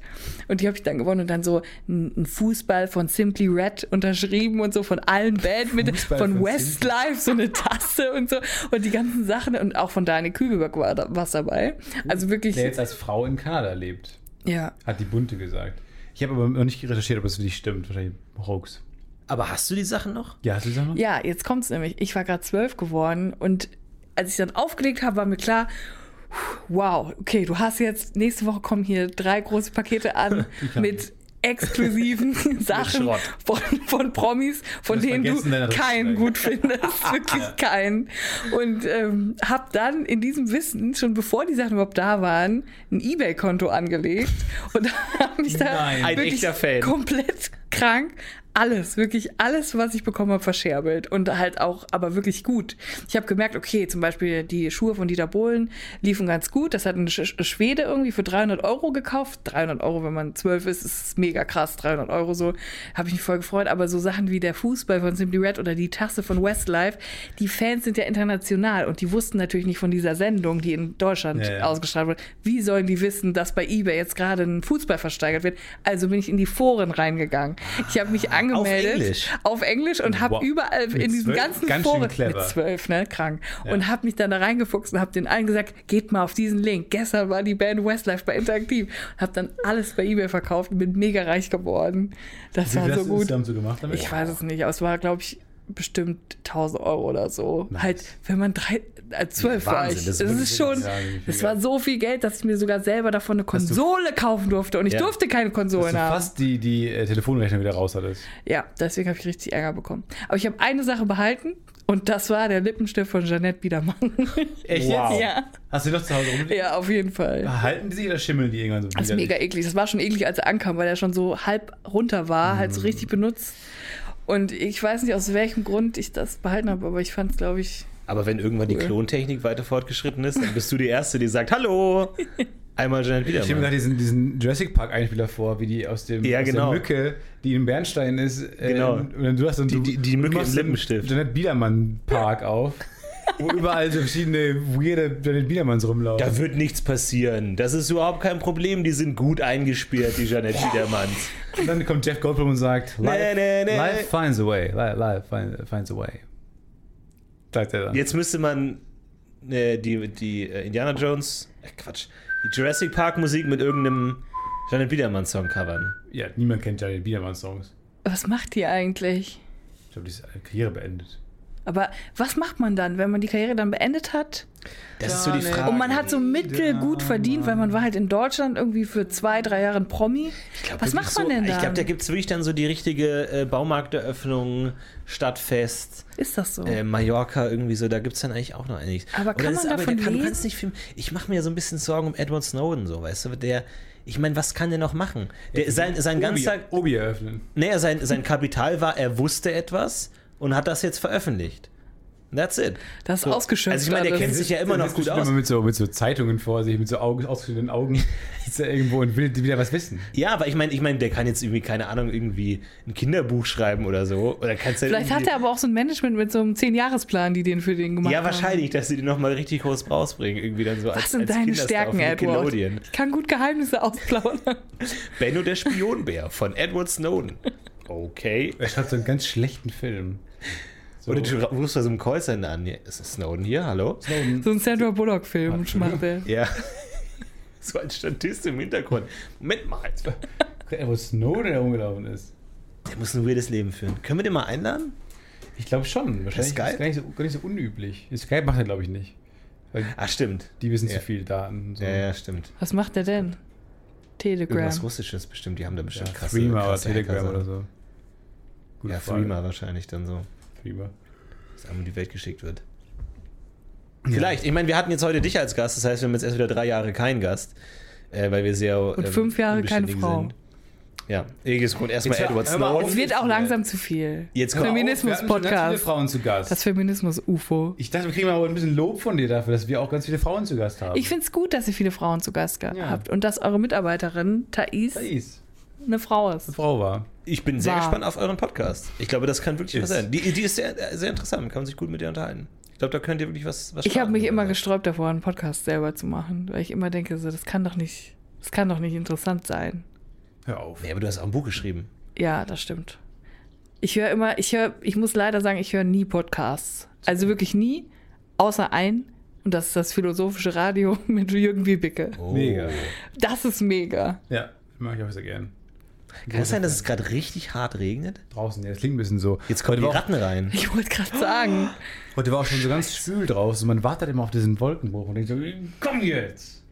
und die habe ich dann gewonnen und dann so ein ein Fußball von Simply Red unterschrieben und so von allen Band mit Fußball von von Westlife so eine Tasse und so und die ganzen Sachen und auch von Daniel Kübelberg war da was dabei. Also wirklich, Der jetzt als Frau in Kanada lebt, ja. hat die Bunte gesagt. Ich habe aber noch nicht recherchiert, ob es wirklich stimmt. Wahrscheinlich Hoax. Aber hast du die Sachen noch? Ja, hast du das noch? Ja, jetzt kommt's nämlich. Ich war gerade zwölf geworden und als ich dann aufgelegt habe, war mir klar, wow, okay, du hast jetzt, nächste Woche kommen hier drei große Pakete an mit exklusiven Sachen von, von Promis, von denen du keinen gut findest, wirklich keinen. Und ähm, habe dann in diesem Wissen, schon bevor die Sachen überhaupt da waren, ein Ebay-Konto angelegt und habe mich da Nein. Ein wirklich komplett krank. Alles, wirklich alles, was ich bekommen habe, verscherbelt. Und halt auch, aber wirklich gut. Ich habe gemerkt, okay, zum Beispiel die Schuhe von Dieter Bohlen liefen ganz gut. Das hat ein Sch Schwede irgendwie für 300 Euro gekauft. 300 Euro, wenn man zwölf ist, ist mega krass. 300 Euro so. Habe ich mich voll gefreut. Aber so Sachen wie der Fußball von Simply Red oder die Tasse von Westlife, die Fans sind ja international und die wussten natürlich nicht von dieser Sendung, die in Deutschland Ja, ja. ausgestrahlt wurde. Wie sollen die wissen, dass bei eBay jetzt gerade ein Fußball versteigert wird? Also bin ich in die Foren reingegangen. Ich habe mich angemeldet Englisch? auf Englisch und habe Wow. überall Mit in diesen zwölf? ganzen Ganz Foren mit zwölf, ne, krank und habe mich dann da reingefuchst und habe den allen gesagt, geht mal auf diesen Link. Gestern war die Band Westlife bei Interaktiv. Habe dann alles bei eBay verkauft und bin mega reich geworden. Das Wie war so gut. insgesamt so gemacht damit? Ich weiß es nicht, aber es war, glaube ich, bestimmt 1000 Euro oder so. Nice. Halt, wenn man drei, zwölf Ja, war Wahnsinn, ich. das Das, ist schon, das war so viel Geld, dass ich mir sogar selber davon eine Hast du- Konsole kaufen durfte und ich Ja. durfte keine du haben. fast die, die äh, Telefonrechnung wieder raus hattest. Ja, deswegen habe ich richtig Ärger bekommen. Aber ich habe eine Sache behalten und das war der Lippenstift von Jeanette Biedermann. Echt Wow. jetzt? ja. Hast du die noch zu Hause rumliegen? ja, auf jeden Fall. Halten die sich oder schimmeln die irgendwann so Das ist mega eklig. Das war schon eklig, als er ankam, weil er schon so halb runter war, halt so Mm. richtig benutzt. Und ich weiß nicht, aus welchem Grund ich das behalten habe, aber ich fand es, glaube ich, Aber wenn irgendwann die Cool. Klontechnik weiter fortgeschritten ist, dann bist du die Erste, die sagt, hallo, einmal Janet Ich stelle mir gerade diesen, diesen Jurassic Park Einspieler vor, wie die aus, dem, Ja, aus genau. der Mücke, die im Bernstein ist. äh, Genau. Und dann du hast dann, Die- du, die- die Mücke im den Lippenstift. Janet Biedermann Park auf, wo überall so verschiedene weirde Janet Biedermanns rumlaufen. Da wird nichts passieren. Das ist überhaupt kein Problem. Die sind gut eingesperrt, die Janet Wiedermanns. Und dann kommt Jeff Goldblum und sagt, Nee, life, nee, nee. life finds a way. Life, life find, finds a way. Sagt er dann. Jetzt müsste man äh, die, die äh, Indiana Jones, äh, Quatsch, die Jurassic Park Musik mit irgendeinem Janet Biedermann Song covern. Ja, niemand kennt Janet Biedermanns Songs. Was macht die eigentlich? Ich glaube, die ist ihre Karriere beendet. Aber was macht man dann, wenn man die Karriere dann beendet hat? Das ist so die. Frage. Und man hat so mittel gut verdient, weil man war halt in Deutschland irgendwie für zwei, drei Jahre ein Promi. glaub, was macht man so, denn Ich da? glaube, da gibt es wirklich dann so die richtige äh, Baumarkteröffnung, Stadtfest, Ist das so? äh, Mallorca irgendwie so, da gibt es dann eigentlich auch noch einiges. Aber Und kann man ist, davon kann, du leben? nicht filmen. Ich mache mir so ein bisschen Sorgen um Edward Snowden, so, weißt du, der, ich meine, was kann der noch machen? Der, sein, sein ganzer, Obi, Obi eröffnen. naja, sein, sein Kapital war, er wusste etwas und hat das jetzt veröffentlicht. That's it. Das ist So. ausgeschöpft. Also ich meine, der kennt sich ja immer noch gut aus. Immer mit, so, mit so Zeitungen vor sich, mit so Augen, ausgeschnittenen Augen, sitzt er irgendwo und will wieder was wissen. Ja, aber ich meine, ich meine, der kann jetzt irgendwie, keine Ahnung, irgendwie ein Kinderbuch schreiben oder so. Oder kannst du Vielleicht hat er aber auch so ein Management mit so einem 10-Jahres-Plan, die den für den gemacht Ja, haben. wahrscheinlich, dass sie die nochmal richtig groß rausbringen. Irgendwie dann so als, Was sind als deine Kinderstar Stärken, Edward? Ich kann gut Geheimnisse ausplaudern. Benno der Spionbär von Edward Snowden. Okay. Er schreibt so einen ganz schlechten Film. So. Oder du rufst bei so einem Callcenter an. Ja, Ist das Snowden hier? Hallo? So ein Sandra Bullock-Film macht er. Ja. So ein Statist im Hintergrund. Moment mal. Edward Snowden, der rumgelaufen ist. Der muss ein weirdes Leben führen. Können wir den mal einladen? Ich glaube schon. Wahrscheinlich Skype? ist gar nicht, so, gar nicht so unüblich. Skype macht er, glaube ich, nicht. Weil Ah, stimmt. die wissen Ja. zu viel Daten. und So. Ja, ja, stimmt. Was macht er denn? Telegram. Irgendwas Russisches bestimmt. Die haben da Ja, bestimmt krasse Threema oder krasse Telegram Hacker- oder so. Gute Ja, Frage. Threema wahrscheinlich dann so. Threema. dass einem in die Welt geschickt wird. Vielleicht. Ich meine, wir hatten jetzt heute dich als Gast, das heißt, wir haben jetzt erst wieder drei Jahre keinen Gast, äh, weil wir sehr. Und fünf Jahre keine Frau. Sind. Ja, Egis Grund erstmal Jetzt Edward. Snowden. Es wird auch langsam zu viel. Jetzt schon ganz viele Feminismus-Podcast. Frauen zu Gast. Das Feminismus-UFO. ich dachte, wir kriegen aber ein bisschen Lob von dir dafür, dass wir auch ganz viele Frauen zu Gast haben. Ich finde es gut, dass ihr viele Frauen zu Gast Ja. habt und dass eure Mitarbeiterin Thais Thais, eine Frau eine ist. Frau war. Ich bin sehr War. gespannt auf euren Podcast. Ich glaube, das kann wirklich was sein. Die, die ist sehr, sehr interessant, man kann sich gut mit ihr unterhalten. Ich glaube, da könnt ihr wirklich was, was Ich habe mich immer miteinander. gesträubt davor, einen Podcast selber zu machen, weil ich immer denke, so, das kann doch nicht, das kann doch nicht interessant sein. Hör auf. Nee, aber du hast auch ein Buch geschrieben. Ja, das stimmt. Ich höre immer, ich höre, ich muss leider sagen, ich höre nie Podcasts. Also wirklich nie, außer ein. Und das ist das philosophische Radio mit Jürgen Wiebicke. Oh. Mega. Das ist mega. Ja, mag ich auch sehr gern. Kann es sein, dass es gerade richtig hart regnet? Draußen, ja, das klingt ein bisschen so. Jetzt kommen die auch, Ratten rein. Ich wollte gerade sagen, heute war auch schon so ganz schwül draußen. Man wartet immer auf diesen Wolkenbruch und denkt so, komm jetzt!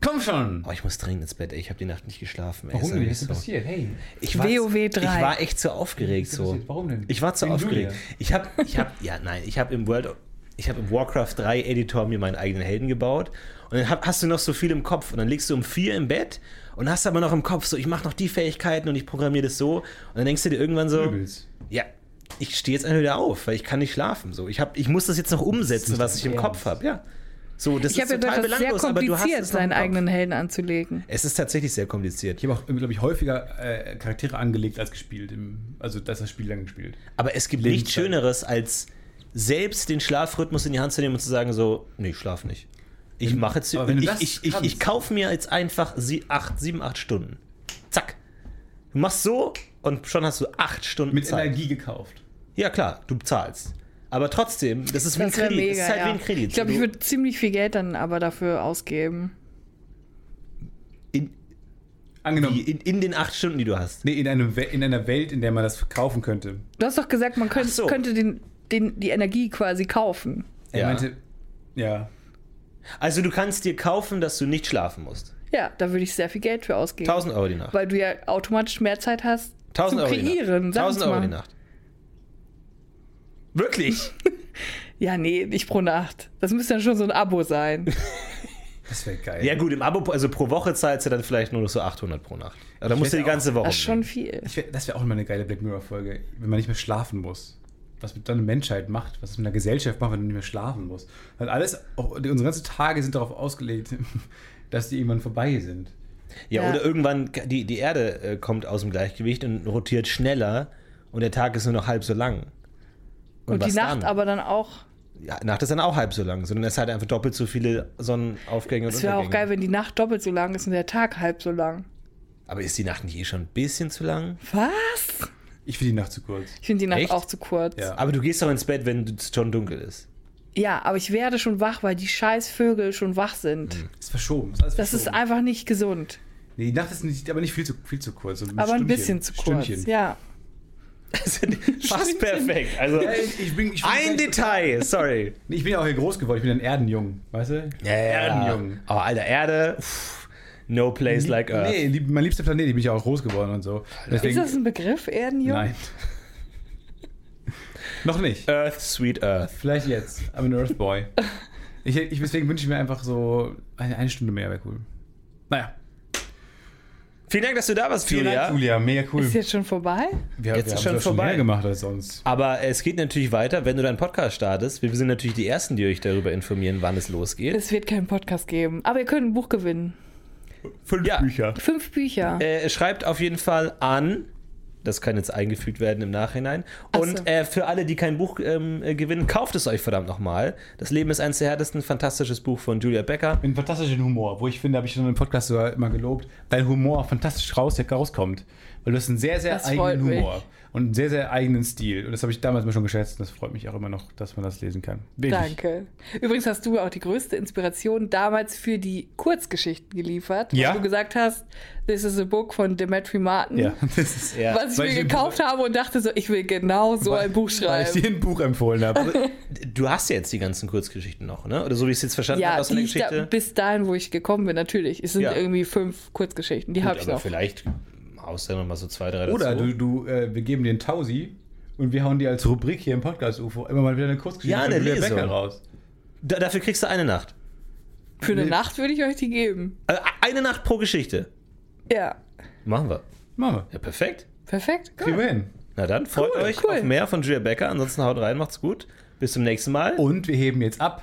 Komm schon! Oh, ich muss dringend ins Bett. ey. Ich habe die Nacht nicht geschlafen. ey. Warum Ist denn? Was ist denn so. passiert? Hey, Ich war, WoW Ich 3. war echt zu aufgeregt so. Warum denn? Ich war zu Wegen aufgeregt. Julia. Ich habe, ich habe, ja nein, ich habe im World, ich habe im Warcraft 3 Editor mir meinen eigenen Helden gebaut und dann hab, hast du noch so viel im Kopf und dann legst du um vier im Bett und hast aber noch im Kopf so, ich mache noch die Fähigkeiten und ich programmiere das so und dann denkst du dir irgendwann so, Übelst. ja, ich stehe jetzt einfach wieder auf, weil ich kann nicht schlafen so. Ich habe, ich muss das jetzt noch umsetzen, was ich im Ernst. Kopf habe, ja. So, das ich habe ist ja total das sehr belanglos, aber du hast kompliziert, seinen eigenen Helden anzulegen. Es ist tatsächlich sehr kompliziert. Ich habe auch, glaube ich, häufiger äh, Charaktere angelegt als gespielt. Im, also, das das Spiel lang gespielt. Aber es gibt Lebenszeit. nichts Schöneres, als selbst den Schlafrhythmus in die Hand zu nehmen und zu sagen so, nee, ich schlaf nicht. Ich mache jetzt, aber wenn du ich, das ich, ich, kannst- ich kaufe mir jetzt einfach sie, acht, sieben, acht Stunden. Zack. Du machst so und schon hast du acht Stunden Mit Zeit. Energie gekauft. Ja klar, du zahlst. Aber trotzdem, das ist wie ein Das Kredit. mega. das ist halt ja. wie ein Kredit. Ich glaube, ich Du- würde ziemlich viel Geld dann aber dafür ausgeben. in, Angenommen. wie, in, in den acht Stunden, die du hast. Nee, in, einem, We- in einer Welt, in der man das kaufen könnte. Du hast doch gesagt, man könnt, Ach so. könnte den, den, die Energie quasi kaufen. Er Ja. meinte, ja. Also du kannst dir kaufen, dass du nicht schlafen musst. Ja, da würde ich sehr viel Geld für ausgeben. 1000 Euro die Nacht. Weil du ja automatisch mehr Zeit hast 1000 zu Euro die kreieren. Nacht. Sag 1000 uns Euro die Nacht. Wirklich? Ja, nee, nicht pro Nacht. Das müsste dann schon so ein Abo sein. Das wäre geil. Ja gut, im Abo, also pro Woche zahlst du dann vielleicht nur noch so 800 pro Nacht. Aber da musst du die ganze Woche. Das ist schon viel. Ich wär, das wäre auch mal eine geile Black Mirror-Folge, wenn man nicht mehr schlafen muss. Was mit deiner Menschheit macht, was es mit einer Gesellschaft macht, wenn du nicht mehr schlafen musst. Weil alles, auch, unsere ganzen Tage sind darauf ausgelegt, dass die irgendwann vorbei sind. Ja, Ja. oder irgendwann die, die Erde äh, kommt aus dem Gleichgewicht und rotiert schneller und der Tag ist nur noch halb so lang. Und, die was Nacht dann? aber dann auch. Ja, Nacht ist dann auch halb so lang, sondern es hat einfach doppelt so viele Sonnenaufgänge und Es wäre auch geil, wenn die Nacht doppelt so lang ist und der Tag halb so lang. Aber ist die Nacht nicht eh schon ein bisschen zu lang? Was? Ich finde die Nacht zu kurz. Ich finde die Nacht Echt? auch zu kurz. Ja. Aber du gehst doch ins Bett, wenn es schon dunkel ist. Ja, aber ich werde schon wach, weil die scheiß Vögel schon wach sind. Ist verschoben. Ist Das ist einfach nicht gesund. Nee, die Nacht ist nicht, aber nicht viel zu, viel zu kurz. So Aber ein Stündchen. bisschen zu kurz. Stündchen. Ja. Fast perfekt. Also Ja, ich, ich bin, ich bin ein Detail, sorry. Nee, ich bin ja auch hier groß geworden. Ich bin ein Erdenjung, weißt du? Erdenjung. Aber alter Erde, pff, no place like Earth. Nee, lieb, mein liebster Planet, ich bin ja auch groß geworden und so. Deswegen, Ist das ein Begriff, Erdenjung? Nein. Noch nicht. Earth, sweet Earth. Vielleicht jetzt. I'm an Earth Boy. Ich, ich, deswegen wünsche ich mir einfach so eine, eine Stunde mehr, wäre cool. Naja. Vielen Dank, dass du da warst, Julia. Julia. Mega cool. Ist jetzt schon vorbei? Wir, Jetzt wir ist haben schon das vorbei. mehr gemacht als sonst. Aber es geht natürlich weiter, wenn du deinen Podcast startest. Wir sind natürlich die Ersten, die euch darüber informieren, wann es losgeht. Es wird keinen Podcast geben. Aber ihr könnt ein Buch gewinnen. Fünf Ja. Bücher. Fünf Bücher. Äh, schreibt auf jeden Fall an. Das kann jetzt eingefügt werden im Nachhinein. Ach Und so. äh, für alle, die kein Buch ähm, äh, gewinnen, kauft es euch verdammt nochmal. Das Leben ist eines der härtesten, fantastisches Buch von Julia Becker. Einen fantastischen Humor, wo ich finde, habe ich schon im Podcast sogar immer gelobt, dein Humor fantastisch raus, rauskommt. Weil du hast einen sehr, sehr Das eigenen mich. Und einen sehr, sehr eigenen Stil. Und das habe ich damals mal schon geschätzt und das freut mich auch immer noch, dass man das lesen kann. Wirklich. Danke. Übrigens hast du auch die größte Inspiration damals für die Kurzgeschichten geliefert. Ja. Wo du gesagt hast, this is a book von Demetri Martin. Ja, das ist. Ja. Was ich Weil mir ich- gekauft habe und dachte so, ich will genau so ein Buch Weil ich schreiben. dir ein Buch empfohlen habe. Du hast ja jetzt die ganzen Kurzgeschichten noch, ne? Oder so wie ich es jetzt verstanden Ja, habe aus der ich da, Geschichte. bis dahin, wo ich gekommen bin, natürlich. Es sind Ja. irgendwie fünf Kurzgeschichten. Die habe ich aber noch. vielleicht noch mal so zwei, drei Oder dazu. du, du äh, wir geben dir einen Tausi und wir hauen dir als Rubrik hier im Podcast UFO immer mal wieder eine Kurzgeschichte Ja, eine von Julia Lesung. Becker raus. Da, dafür kriegst du eine Nacht. Für eine Nee. Nacht würde ich euch die geben. Also eine Nacht pro Geschichte. Ja. Machen wir. Machen wir. Ja, perfekt. Perfekt. Kriegen wir hin. Na dann, freut Cool, euch cool. auf mehr von Julia Becker. Ansonsten haut rein, macht's gut. Bis zum nächsten Mal. Und wir heben jetzt ab.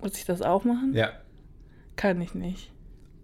Muss ich das auch machen? Ja. Kann ich nicht.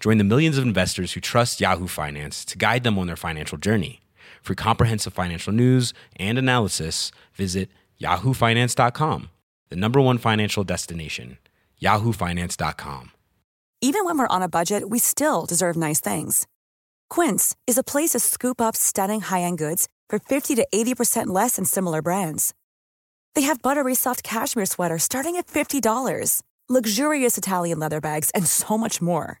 Join the millions of investors who trust Yahoo Finance to guide them on their financial journey. For comprehensive financial news and analysis, visit yahoofinance.com, the number one financial destination, yahoofinance.com. Even when we're on a budget, we still deserve nice things. Quince is a place to scoop up stunning high-end goods for 50 to 80% less than similar brands. They have buttery soft cashmere sweaters starting at $50, luxurious Italian leather bags, and so much more.